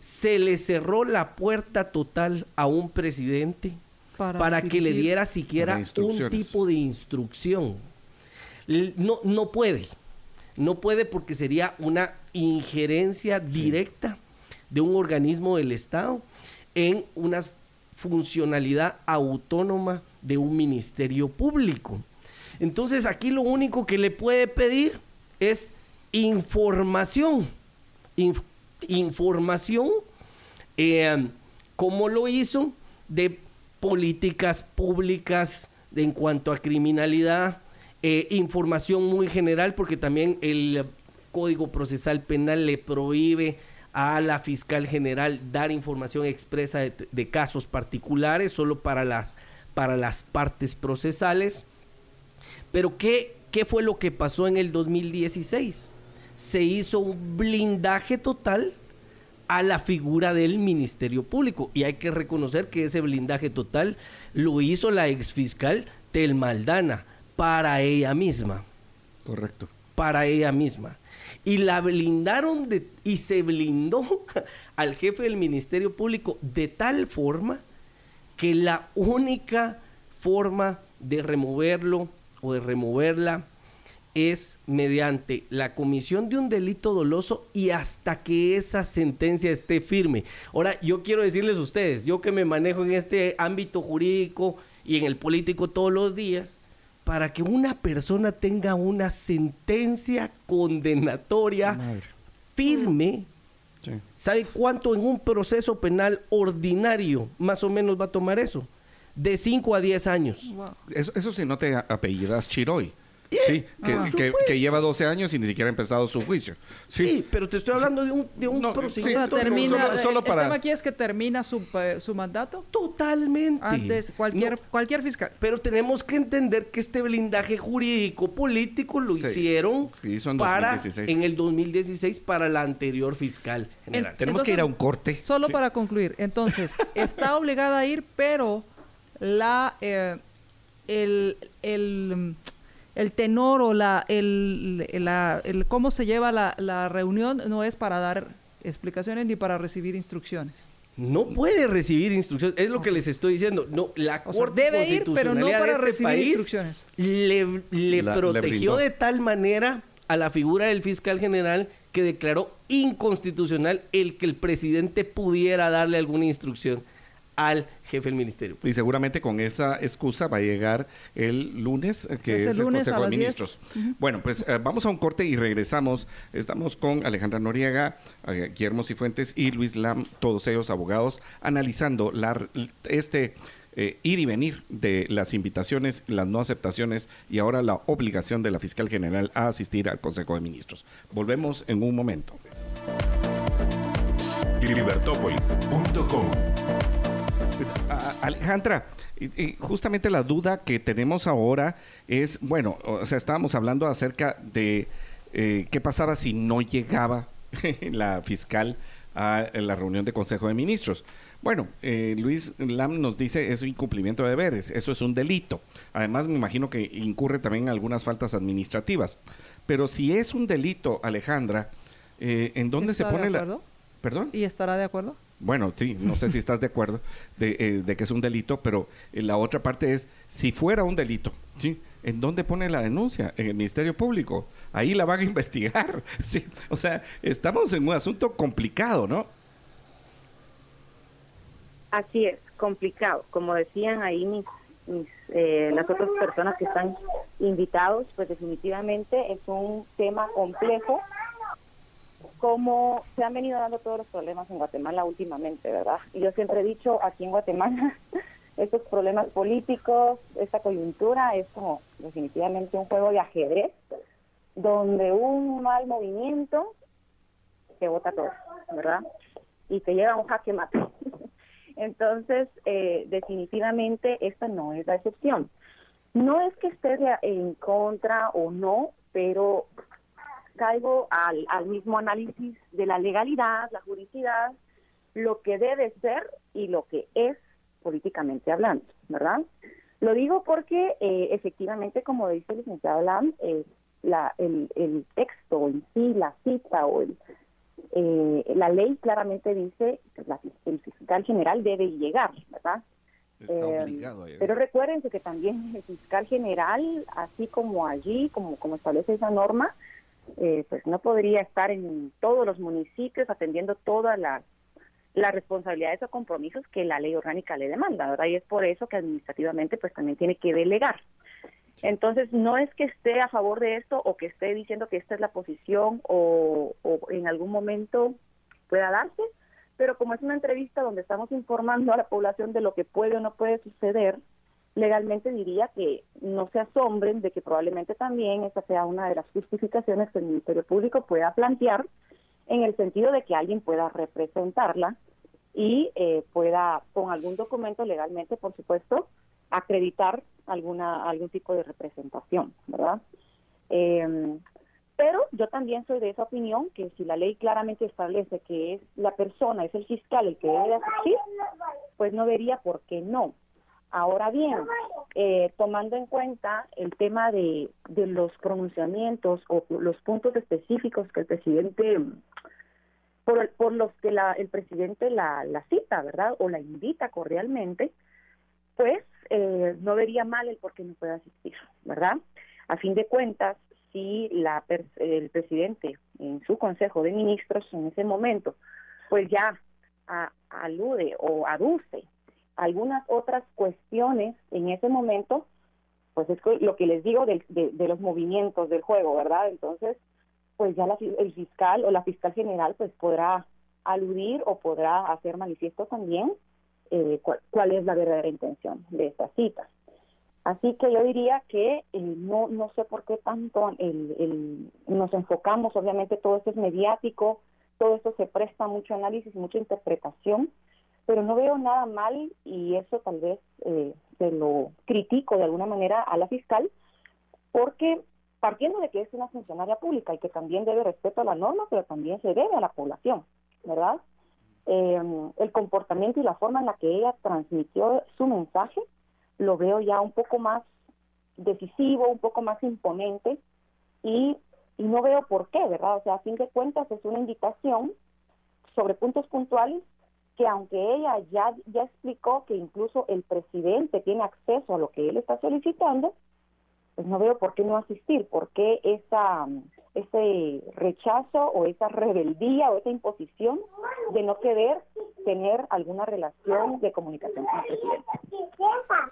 se le cerró la puerta total a un presidente para, que le diera siquiera un tipo de instrucción. No, no puede, no puede porque sería una injerencia directa de un organismo del Estado en una funcionalidad autónoma de un ministerio público. Entonces aquí lo único que le puede pedir es información. Información, eh, como lo hizo, de políticas públicas en cuanto a criminalidad, eh, información muy general, porque también el Código Procesal Penal le prohíbe a la fiscal general dar información expresa de, casos particulares, solo para las, para las partes procesales. Pero ¿qué, ¿qué fue lo que pasó en el 2016? Se hizo un blindaje total a la figura del Ministerio Público. Y hay que reconocer que ese blindaje total lo hizo la exfiscal Telmaldana para ella misma. Correcto. Para ella misma. Y la blindaron de, y se blindó al jefe del Ministerio Público de tal forma que la única forma de removerlo o de removerla es mediante la comisión de un delito doloso y hasta que esa sentencia esté firme. Ahora, yo quiero decirles a ustedes, yo que me manejo en este ámbito jurídico y en el político todos los días, para que una persona tenga una sentencia condenatoria firme, ¿sabe cuánto en un proceso penal ordinario más o menos va a tomar eso? De 5 a 10 años. Eso, eso si no te apellidas Chiroy. Sí, ah. que, lleva 12 años y ni siquiera ha empezado su juicio. Sí, pero te estoy hablando de un, de un proceso. termina, solo, para... El tema aquí es que termina su, eh, su mandato. Totalmente. Antes, cualquier, cualquier fiscal. Pero tenemos que entender que este blindaje jurídico político lo hicieron en para en el 2016 para la anterior fiscal general. tenemos que ir a un corte. Solo para concluir. Entonces, está obligada a ir, pero la... Eh, el, el el tenor o la, el, el cómo se lleva la, la, reunión no es para dar explicaciones ni para recibir instrucciones. No puede recibir instrucciones, es lo que les estoy diciendo. No, la Corte debe ir, pero no para este recibir instrucciones. Le, le protegió de tal manera a la figura del fiscal general que declaró inconstitucional el que el presidente pudiera darle alguna instrucción al jefe del ministerio. Y seguramente con esa excusa va a llegar el lunes, eh, que es, el, Consejo de Ministros. Bueno, pues eh, vamos a un corte y regresamos. Estamos con Alejandra Noriega, eh, Guillermo Cifuentes y Luis Lam, todos ellos abogados, analizando la, este ir y venir de las invitaciones, las no aceptaciones y ahora la obligación de la fiscal general a asistir al Consejo de Ministros. Volvemos en un momento. Libertópolis.com pues, Alejandra, justamente la duda que tenemos ahora es, bueno, o sea, estábamos hablando acerca de eh, qué pasaba si no llegaba la fiscal a la reunión de Consejo de Ministros. Bueno, eh, Luis Lam nos dice es un incumplimiento de deberes, eso es un delito. Además, me imagino que incurre también en algunas faltas administrativas. Pero si es un delito, Alejandra, Eh, ¿En dónde se pone de acuerdo? la... ¿Perdón? ¿Y estará de acuerdo? Bueno, sí, no sé si estás de acuerdo de, eh, que es un delito, pero eh, la otra parte es, si fuera un delito, ¿sí? ¿En dónde pone la denuncia? En el Ministerio Público. Ahí la van a investigar. ¿sí? O sea, estamos en un asunto complicado, ¿no? Así es, complicado. Como decían ahí mis, eh, las otras personas que están invitados, pues definitivamente es un tema complejo como se han venido dando todos los problemas en Guatemala últimamente, ¿verdad? Y yo siempre he dicho, aquí en Guatemala, estos problemas políticos, esta coyuntura es como definitivamente un juego de ajedrez, donde un mal movimiento te bota todo, ¿verdad? Y te lleva a un jaque mate. Entonces, eh, definitivamente esta no es la excepción. No es que esté en contra o no, pero caigo al, al mismo análisis de la legalidad, la juridicidad, lo que debe ser y lo que es políticamente hablando, ¿verdad? Lo digo porque eh, efectivamente, como dice el licenciado Lam, eh, la, el, el, texto en sí, la cita o el, eh, la ley claramente dice que el fiscal general debe llegar, ¿verdad? Eh, pero recuérdense que también el fiscal general, así como allí, como, como establece esa norma, eh, pues no podría estar en todos los municipios atendiendo todas las, las responsabilidades o compromisos que la ley orgánica le demanda, ¿verdad? Y es por eso que administrativamente pues también tiene que delegar. Entonces, no es que esté a favor de esto o que esté diciendo que esta es la posición o, o en algún momento pueda darse, pero como es una entrevista donde estamos informando a la población de lo que puede o no puede suceder, legalmente diría que no se asombren de que probablemente también esa sea una de las justificaciones que el Ministerio Público pueda plantear en el sentido de que alguien pueda representarla y eh, pueda con algún documento legalmente, por supuesto, acreditar alguna algún tipo de representación, ¿verdad? Em, pero yo también soy de esa opinión que si la ley claramente establece que es la persona, es el fiscal el que debe asistir, pues no vería por qué no. Ahora bien, eh, tomando en cuenta el tema de, de los pronunciamientos o los puntos específicos que el presidente, por, por los que la, el presidente la, la cita, ¿verdad? O la invita cordialmente, pues eh, no vería mal el por qué no puede asistir, ¿verdad? A fin de cuentas, si la, el presidente en su consejo de ministros en ese momento, pues ya alude o aduce algunas otras cuestiones en ese momento, pues es lo que les digo de, de, los movimientos del juego, ¿verdad? Entonces, pues ya el fiscal o la fiscal general pues podrá aludir o podrá hacer manifiesto también eh, cuál, es la verdadera intención de esta cita. Así que yo diría que eh, no, no sé por qué tanto el, el, nos enfocamos, obviamente todo esto es mediático, todo esto se presta mucho análisis, mucha interpretación, pero no veo nada mal y eso tal vez eh, se lo critico de alguna manera a la fiscal, porque partiendo de que es una funcionaria pública y que también debe respeto a la norma, pero también se debe a la población, ¿verdad? Eh, el comportamiento y la forma en la que ella transmitió su mensaje lo veo ya un poco más decisivo, un poco más imponente y, y no veo por qué, ¿verdad? O sea, a fin de cuentas es una invitación sobre puntos puntuales que aunque ella ya, ya explicó que incluso el presidente tiene acceso a lo que él está solicitando, pues no veo por qué no asistir, por qué esa, ese rechazo o esa rebeldía o esa imposición de no querer tener alguna relación de comunicación con el presidente.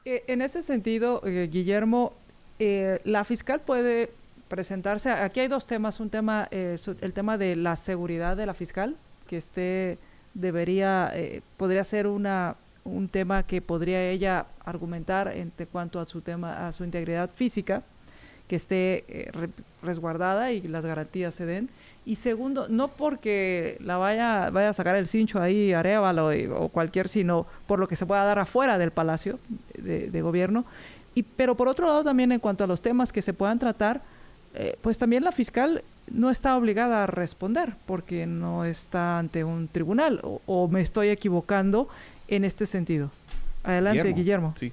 Eh, en ese sentido, eh, Guillermo, eh, la fiscal puede presentarse, aquí hay dos temas, un tema, el tema de la seguridad de la fiscal, que esté debería, eh, podría ser una, un tema que podría ella argumentar en cuanto a su tema, a su integridad física, que esté eh, resguardada y las garantías se den. Y segundo, no porque la vaya, vaya a sacar el cincho ahí, Arevalo o cualquier, sino por lo que se pueda dar afuera del palacio de, gobierno. Y, pero por otro lado también en cuanto a los temas que se puedan tratar, eh, pues también la fiscal no está obligada a responder porque no está ante un tribunal o, me estoy equivocando en este sentido. Adelante, Guillermo. Sí.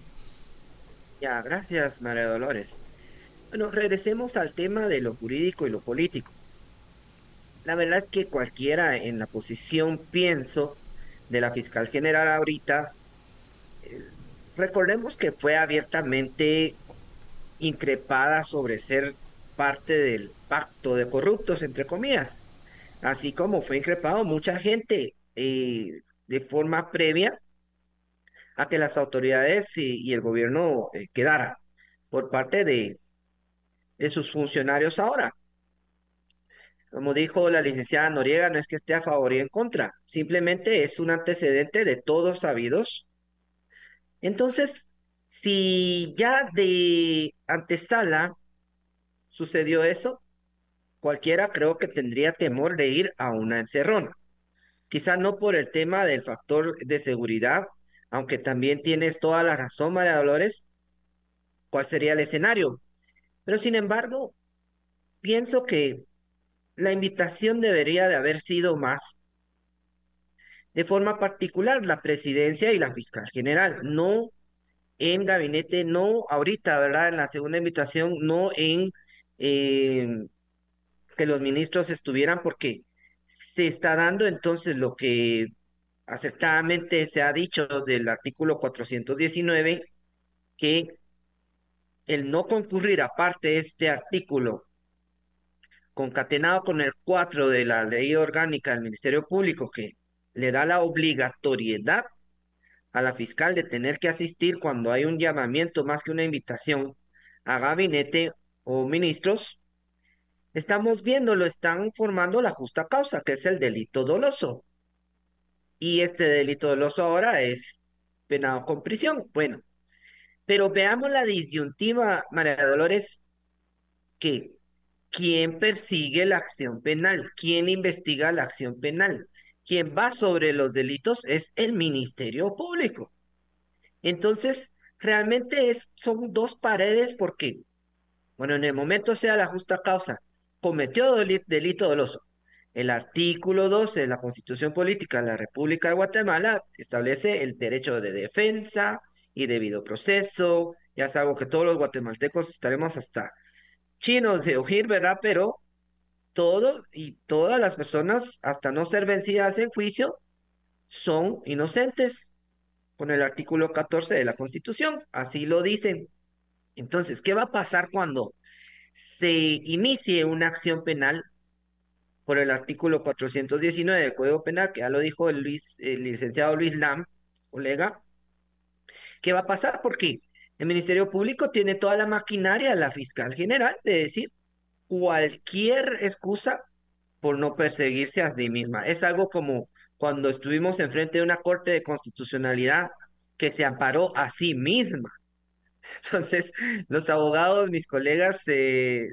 Ya, gracias, María Dolores. Bueno, regresemos al tema de lo jurídico y lo político. la verdad es que cualquiera en la posición, pienso, de la fiscal general ahorita, eh, recordemos que fue abiertamente increpada sobre ser parte del pacto de corruptos, entre comillas, así como fue increpado mucha gente eh, de forma previa a que las autoridades y, el gobierno eh, quedara por parte de, de sus funcionarios ahora. Como dijo la licenciada Noriega, no es que esté a favor y en contra, simplemente es un antecedente de todos sabidos. Entonces, si ya de antesala sucedió eso, cualquiera creo que tendría temor de ir a una encerrona. Quizá no por el tema del factor de seguridad, aunque también tienes toda la razón, María Dolores, cuál sería el escenario. Pero sin embargo, pienso que la invitación debería de haber sido más. De forma particular, la presidencia y la fiscal general, no en gabinete, no ahorita, ¿verdad? En la segunda invitación, no en eh, que los ministros estuvieran, porque se está dando entonces lo que acertadamente se ha dicho del artículo 419, que el no concurrir aparte de este artículo concatenado con el 4 de la ley orgánica del Ministerio Público que le da la obligatoriedad a la fiscal de tener que asistir cuando hay un llamamiento más que una invitación a gabinete ministros, estamos viendo, lo están formando la justa causa, que es el delito doloso. Y este delito doloso ahora es penado con prisión. Bueno, pero veamos la disyuntiva, María Dolores, que ¿quién persigue la acción penal? ¿Quién investiga la acción penal? Quien va sobre los delitos es el Ministerio Público. Entonces, realmente es, son dos paredes porque, bueno, en el momento sea la justa causa, cometió delito doloso. El artículo 12 de la Constitución Política de la República de Guatemala establece el derecho de defensa y debido proceso. Ya algo que todos los guatemaltecos estaremos hasta chinos de oír, ¿verdad? Pero todo y todas las personas, hasta no ser vencidas en juicio, son inocentes con el artículo 14 de la Constitución. Así lo dicen. Entonces, ¿qué va a pasar cuando se inicie una acción penal por el artículo 419 del Código Penal, que ya lo dijo el, licenciado Luis Lam, colega? ¿Qué va a pasar? Porque el Ministerio Público tiene toda la maquinaria, la fiscal general, de decir cualquier excusa por no perseguirse a sí misma. Es algo como cuando estuvimos enfrente de una corte de constitucionalidad que se amparó a sí misma. Entonces, los abogados, mis colegas, eh,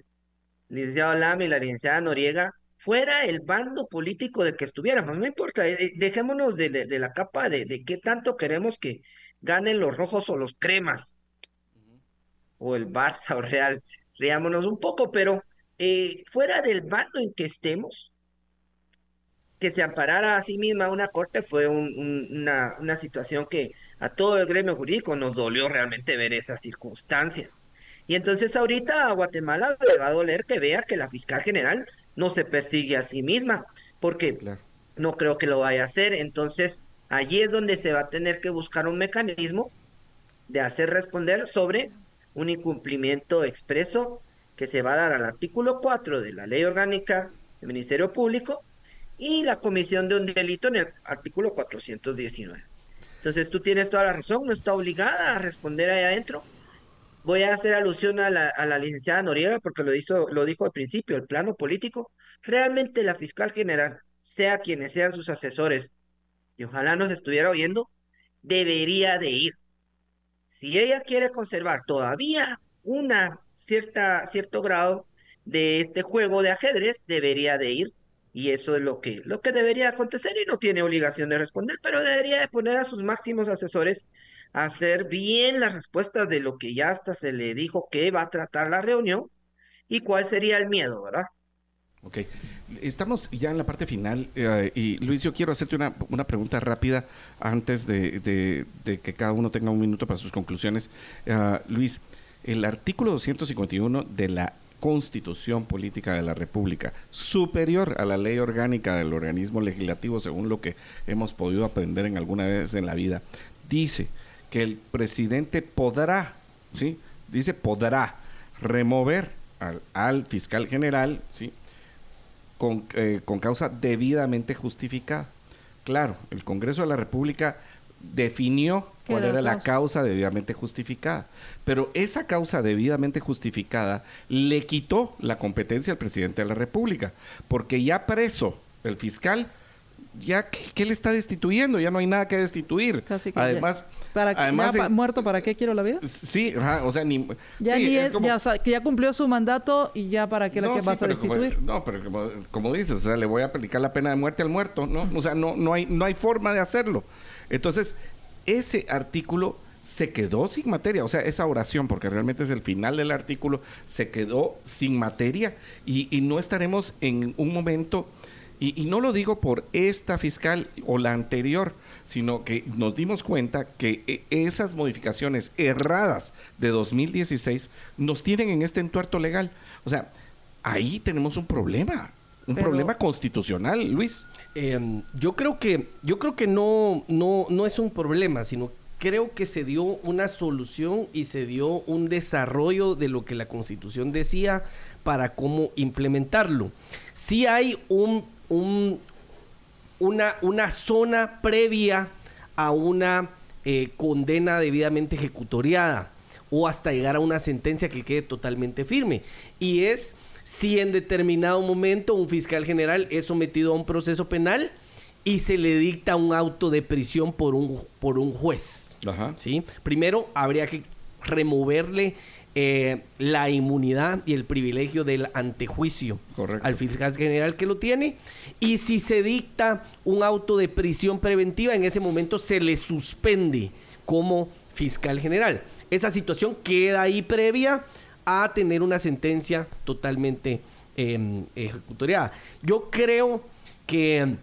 licenciado Lam y la licenciada Noriega, fuera el bando político del que estuviéramos, no importa, eh, dejémonos de, de, la capa de, de qué tanto queremos que ganen los rojos o los cremas, o el Barça o Real, riámonos un poco, pero eh, fuera del bando en que estemos, que se amparara a sí misma una corte fue una, una situación que a todo el gremio jurídico nos dolió realmente ver esa circunstancia. Y entonces ahorita a Guatemala le va a doler que vea que la fiscal general no se persigue a sí misma, porque no creo que lo vaya a hacer. Entonces allí es donde se va a tener que buscar un mecanismo de hacer responder sobre un incumplimiento expreso que se va a dar al artículo 4 de la Ley Orgánica del Ministerio Público y la comisión de un delito en el artículo 419. Entonces tú tienes toda la razón, no está obligada a responder ahí adentro. Voy a hacer alusión a la, a la licenciada Noriega porque lo, hizo, lo dijo al principio, el plano político. Realmente la fiscal general, sea quienes sean sus asesores, y ojalá nos estuviera oyendo, debería de ir. Si ella quiere conservar todavía una cierta, cierto grado de este juego de ajedrez, debería de ir. Y eso es lo que, lo que debería acontecer y no tiene obligación de responder, pero debería de poner a sus máximos asesores a hacer bien las respuestas de lo que ya hasta se le dijo que va a tratar la reunión y cuál sería el miedo, ¿verdad? Ok, estamos ya en la parte final eh, y Luis, yo quiero hacerte una, una pregunta rápida antes de, de, que cada uno tenga un minuto para sus conclusiones. Uh, Luis, el artículo 251 de la constitución política de la República, superior a la ley orgánica del organismo legislativo, según lo que hemos podido aprender en alguna vez en la vida, dice que el presidente podrá, ¿sí? Dice podrá remover al, fiscal general, ¿sí? Con, eh, con causa debidamente justificada. Claro, el Congreso de la República definió cuál era la causa debidamente justificada. Pero esa causa debidamente justificada le quitó la competencia al presidente de la República, porque ya preso el fiscal, ya que, le está destituyendo, ya no hay nada que destituir. además, para además muerto, ¿para qué quiero la vida? Sí, o sea, ni ya, que ya cumplió su mandato y ya para qué la que vas a destituir. no, pero como, dices, o sea, le voy a aplicar la pena de muerte al muerto, ¿no? O sea, no, no hay, no hay forma de hacerlo. Entonces, ese artículo se quedó sin materia, o sea, esa oración, porque realmente es el final del artículo, se quedó sin materia y, no estaremos en un momento, y, no lo digo por esta fiscal o la anterior, sino que nos dimos cuenta que e, esas modificaciones erradas de 2016 nos tienen en este entuerto legal. O sea, ahí tenemos un problema, un problema constitucional, Luis. Em, yo creo que, yo creo que no, no, no es un problema, sino creo que se dio una solución y se dio un desarrollo de lo que la Constitución decía para cómo implementarlo. Si hay un, un una, una zona previa a una eh, condena debidamente ejecutoriada o hasta llegar a una sentencia que quede totalmente firme. Y es si en determinado momento un fiscal general es sometido a un proceso penal y se le dicta un auto de prisión por un, por un juez. ¿sí? Primero habría que removerle eh, la inmunidad y el privilegio del antejuicio al fiscal general que lo tiene. Y si se dicta un auto de prisión preventiva, en ese momento se le suspende como fiscal general. Esa situación queda ahí previa a tener una sentencia totalmente em, ejecutoriada. Yo creo que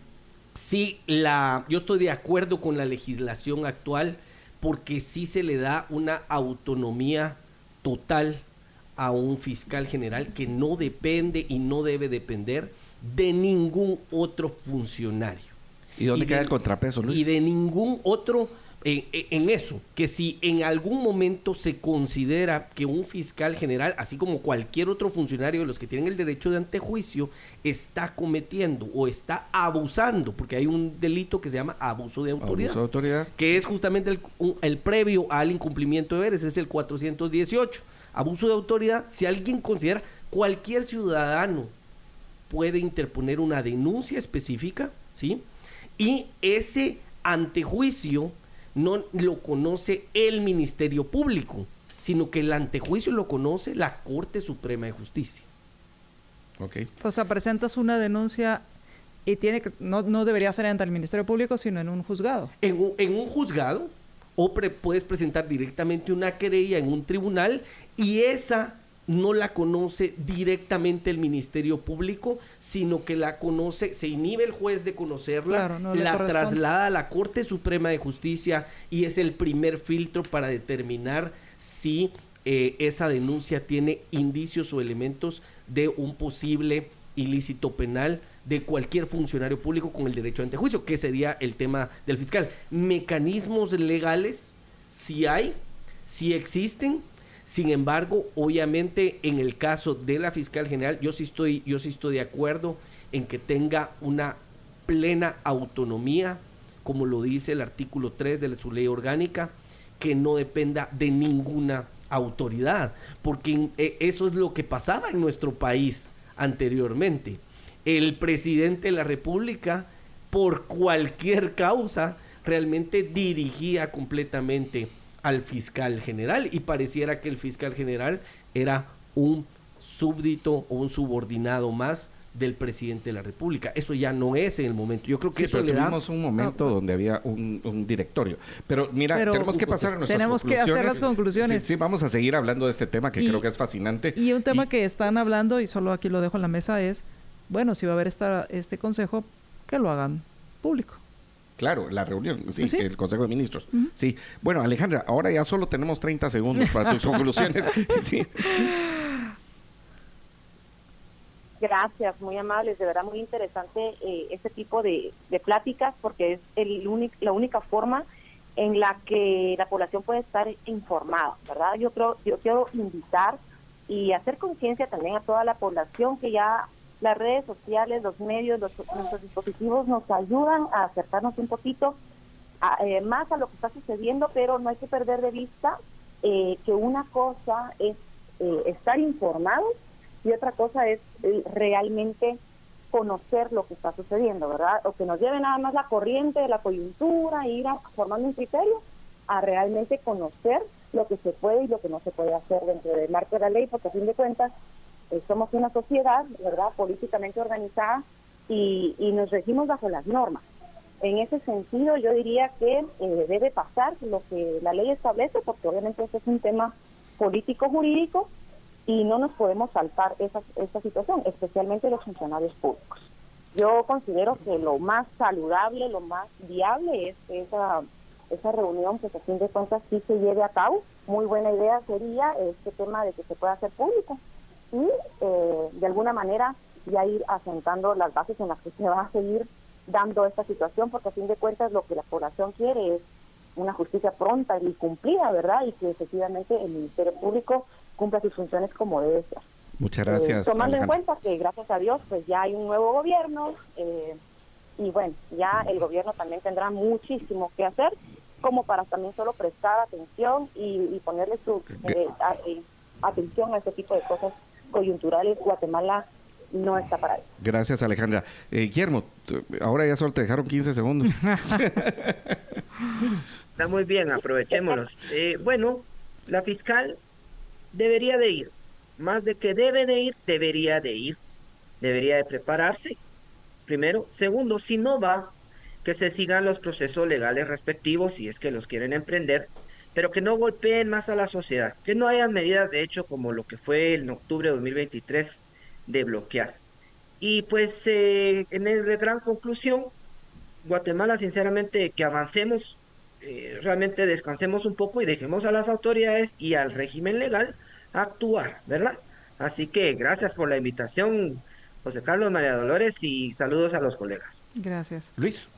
sí, la, yo estoy de acuerdo con la legislación actual porque sí se le da una autonomía total a un fiscal general que no depende y no debe depender de ningún otro funcionario. ¿Y dónde queda el contrapeso, Luis? Y de ningún otro en, eso, que si en algún momento se considera que un fiscal general, así como cualquier otro funcionario de los que tienen el derecho de antejuicio, está cometiendo o está abusando, porque hay un delito que se llama abuso de autoridad, abuso de autoridad. que es justamente el, el previo al incumplimiento de deberes, es el 418. Abuso de autoridad, si alguien considera, cualquier ciudadano puede interponer una denuncia específica, ¿sí? Y ese antejuicio no lo conoce el Ministerio Público, sino que el antejuicio lo conoce la Corte Suprema de Justicia. Okay. O sea, presentas una denuncia y tiene que no, no debería ser ante el Ministerio Público, sino en un juzgado. En un, en un juzgado o puedes presentar directamente una querella en un tribunal y esa no la conoce directamente el Ministerio Público, sino que la conoce, se inhibe el juez de conocerla, la traslada a la Corte Suprema de Justicia y es el primer filtro para determinar si eh, esa denuncia tiene indicios o elementos de un posible ilícito penal de cualquier funcionario público con el derecho a antejuicio, que sería el tema del fiscal. Mecanismos legales, si hay, si existen, sin embargo, obviamente en el caso de la fiscal general, yo sí estoy, yo sí estoy de acuerdo en que tenga una plena autonomía, como lo dice el artículo 3 de su ley orgánica, que no dependa de ninguna autoridad, porque eh, eso es lo que pasaba en nuestro país anteriormente. El presidente de la República, por cualquier causa, realmente dirigía completamente al fiscal general y pareciera que el fiscal general era un súbdito o un subordinado más del presidente de la República. Eso ya no es en el momento. Yo creo que eso le tuvimos un momento donde había un, directorio. Pero mira, tenemos que pasar a nuestras Tenemos que hacer las conclusiones. Sí, vamos a seguir hablando de este tema que creo que es fascinante. Y un tema que están hablando, y solo aquí lo dejo en la mesa, es, bueno, si va a haber esta, este consejo, que lo hagan público. Claro, la reunión, sí, el Consejo de Ministros. Sí. Bueno, Alejandra, ahora ya solo tenemos 30 segundos para tus conclusiones. sí. Gracias, muy amables, de verdad muy interesante eh, este tipo de, pláticas porque es el la única forma en la que la población puede estar informada, ¿verdad? Yo creo, yo quiero invitar y hacer conciencia también a toda la población que ya las redes sociales, los medios, los, nuestros dispositivos nos ayudan a acercarnos un poquito eh, más a lo que está sucediendo, pero no hay que perder de vista eh, que una cosa es eh, estar informados y otra cosa es realmente conocer lo que está sucediendo, ¿verdad? O que nos lleve nada más la corriente de la coyuntura, ir a, formando un criterio, a realmente conocer lo que se puede y lo que no se puede hacer dentro del marco de la ley, porque a fin de cuentas eh, somos una sociedad, ¿verdad?, políticamente organizada y, nos regimos bajo las normas. En ese sentido, yo diría que eh, debe pasar lo que la ley establece, porque obviamente este es un tema político-jurídico y no nos podemos saltar esa, esa situación, especialmente los funcionarios públicos. Yo considero que lo más saludable, lo más viable es esa, esa reunión que a fin de cuentas sí se lleve a cabo. Muy buena idea sería este tema de que se pueda hacer público y eh, de alguna manera ya ir asentando las bases en las que se va a seguir dando esta situación, porque a fin de cuentas lo que la población quiere es una justicia pronta y cumplida, ¿verdad? Y que efectivamente el Ministerio Público cumpla sus funciones como debe ser. Muchas gracias. Eh, tomando en cuenta que gracias a Dios pues ya hay un nuevo gobierno eh, y bueno, ya el gobierno también tendrá muchísimo que hacer como para también solo prestar atención y, ponerle su atención a este tipo de cosas coyunturales, Guatemala no está para eso. Gracias, Alejandra. Eh, Guillermo, ahora ya solo te dejaron 15 segundos. está muy bien, aprovechémoslos. Eh, bueno, la fiscal debería de ir. Más de que debe de ir, debería de ir. Debería de prepararse. Primero. Segundo, si no va, que se sigan los procesos legales respectivos si es que los quieren emprender pero que no golpeen más a la sociedad, que no hayan medidas de hecho como lo que fue en octubre de 2023 de bloquear. Y pues eh, en el de gran conclusión, Guatemala sinceramente que avancemos, eh, realmente descansemos un poco y dejemos a las autoridades y al régimen legal actuar, ¿verdad? Así que gracias por la invitación, José Carlos María Dolores, y saludos a los colegas. Gracias. Luis.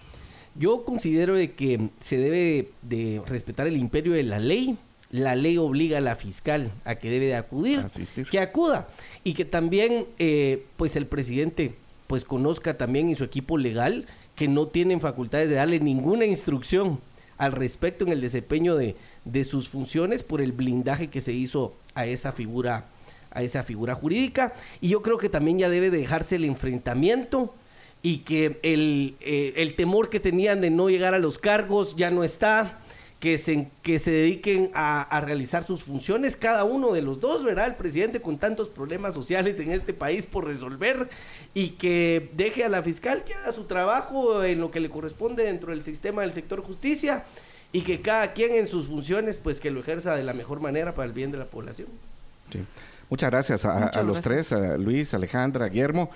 Yo considero de que se debe de respetar el imperio de la ley. La ley obliga a la fiscal a que debe de acudir, que acuda y que también, eh, pues el presidente, pues conozca también y su equipo legal que no tienen facultades de darle ninguna instrucción al respecto en el desempeño de, de sus funciones por el blindaje que se hizo a esa figura a esa figura jurídica y yo creo que también ya debe dejarse el enfrentamiento y que el, eh, el temor que tenían de no llegar a los cargos ya no está, que se, que se dediquen a, a, realizar sus funciones, cada uno de los dos, ¿verdad? El presidente con tantos problemas sociales en este país por resolver y que deje a la fiscal que haga su trabajo en lo que le corresponde dentro del sistema del sector justicia y que cada quien en sus funciones pues que lo ejerza de la mejor manera para el bien de la población. Sí. Muchas gracias a, los tres, a Luis, Alejandra, Guillermo,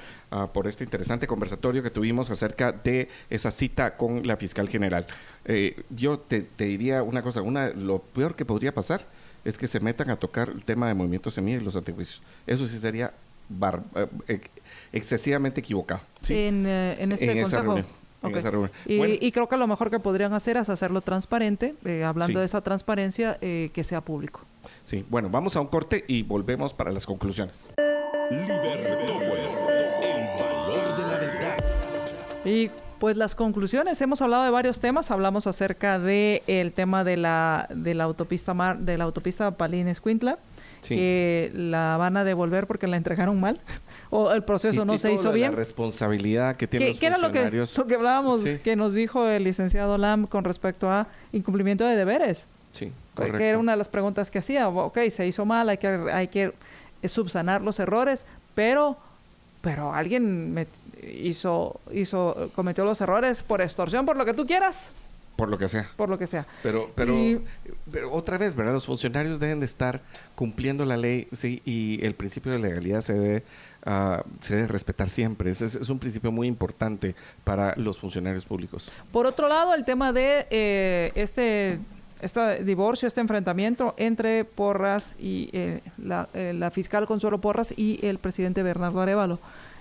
por este interesante conversatorio que tuvimos acerca de esa cita con la fiscal general. Eh, yo te, diría una cosa, una, lo peor que podría pasar es que se metan a tocar el tema de movimientos semilla y los antijuicios. Eso sí sería eh, excesivamente equivocado. En, eh, en, este consejo. Y, creo que lo mejor que podrían hacer es hacerlo transparente, hablando de esa transparencia, que sea público. Sí, bueno, vamos a un corte y volvemos para las conclusiones. el valor de la verdad. Y pues las conclusiones, hemos hablado de varios temas, hablamos acerca de el tema de la de la autopista mar, de la autopista Palín Escuintla, que la van a devolver porque la entregaron mal o el proceso no se hizo bien. La responsabilidad que tienen los ¿qué era lo que, lo que hablábamos que nos dijo el licenciado Lam con respecto a incumplimiento de deberes? Sí. Que era una de las preguntas que hacía. Ok, se hizo mal, hay que, hay que subsanar los errores, pero, pero alguien hizo, hizo, cometió los errores por extorsión, por lo que tú quieras. Por lo que sea. Por lo que sea. Pero, pero, pero, otra vez, ¿verdad? Los funcionarios deben de estar cumpliendo la ley, sí, y el principio de legalidad se debe, uh, se debe respetar siempre. Es, es, un principio muy importante para los funcionarios públicos. Por otro lado, el tema de eh, este este divorcio, este enfrentamiento entre Porras y eh, la, eh, la, fiscal Consuelo Porras y el presidente Bernardo Arevalo.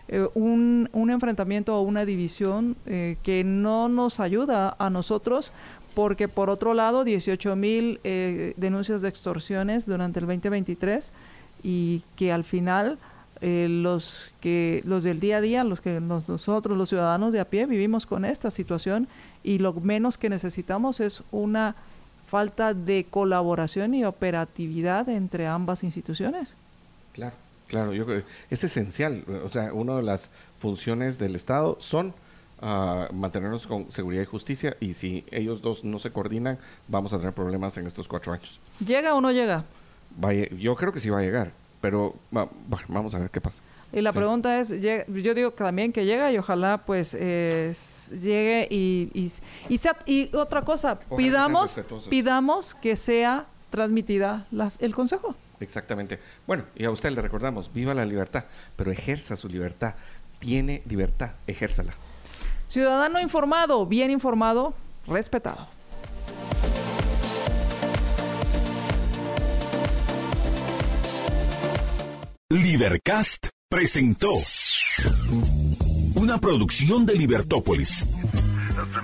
Eh, un, un, enfrentamiento o una división eh, que no nos ayuda a nosotros porque por otro lado 18 mil eh, denuncias de extorsiones durante el 2023 y que al final eh, los que los del día a día, los que nosotros los ciudadanos de a pie vivimos con esta situación y lo menos que necesitamos es una falta de colaboración y operatividad entre ambas instituciones. Claro. Claro, yo creo es esencial. O sea, una de las funciones del Estado son uh, mantenernos con seguridad y justicia y si ellos dos no se coordinan, vamos a tener problemas en estos cuatro años. ¿Llega o no llega? Vaya, yo creo que sí va a llegar, pero bueno, vamos a ver qué pasa. Y la sí. pregunta es, yo digo que también que llega y ojalá pues eh, llegue y, y, y, sea, y otra cosa, ojalá pidamos, que pidamos que sea transmitida las, el consejo. Exactamente. Bueno, y a usted le recordamos, viva la libertad, pero ejerza su libertad. Tiene libertad, ejérzala. Ciudadano informado, bien informado, respetado. Libercast presentó una producción de Libertópolis.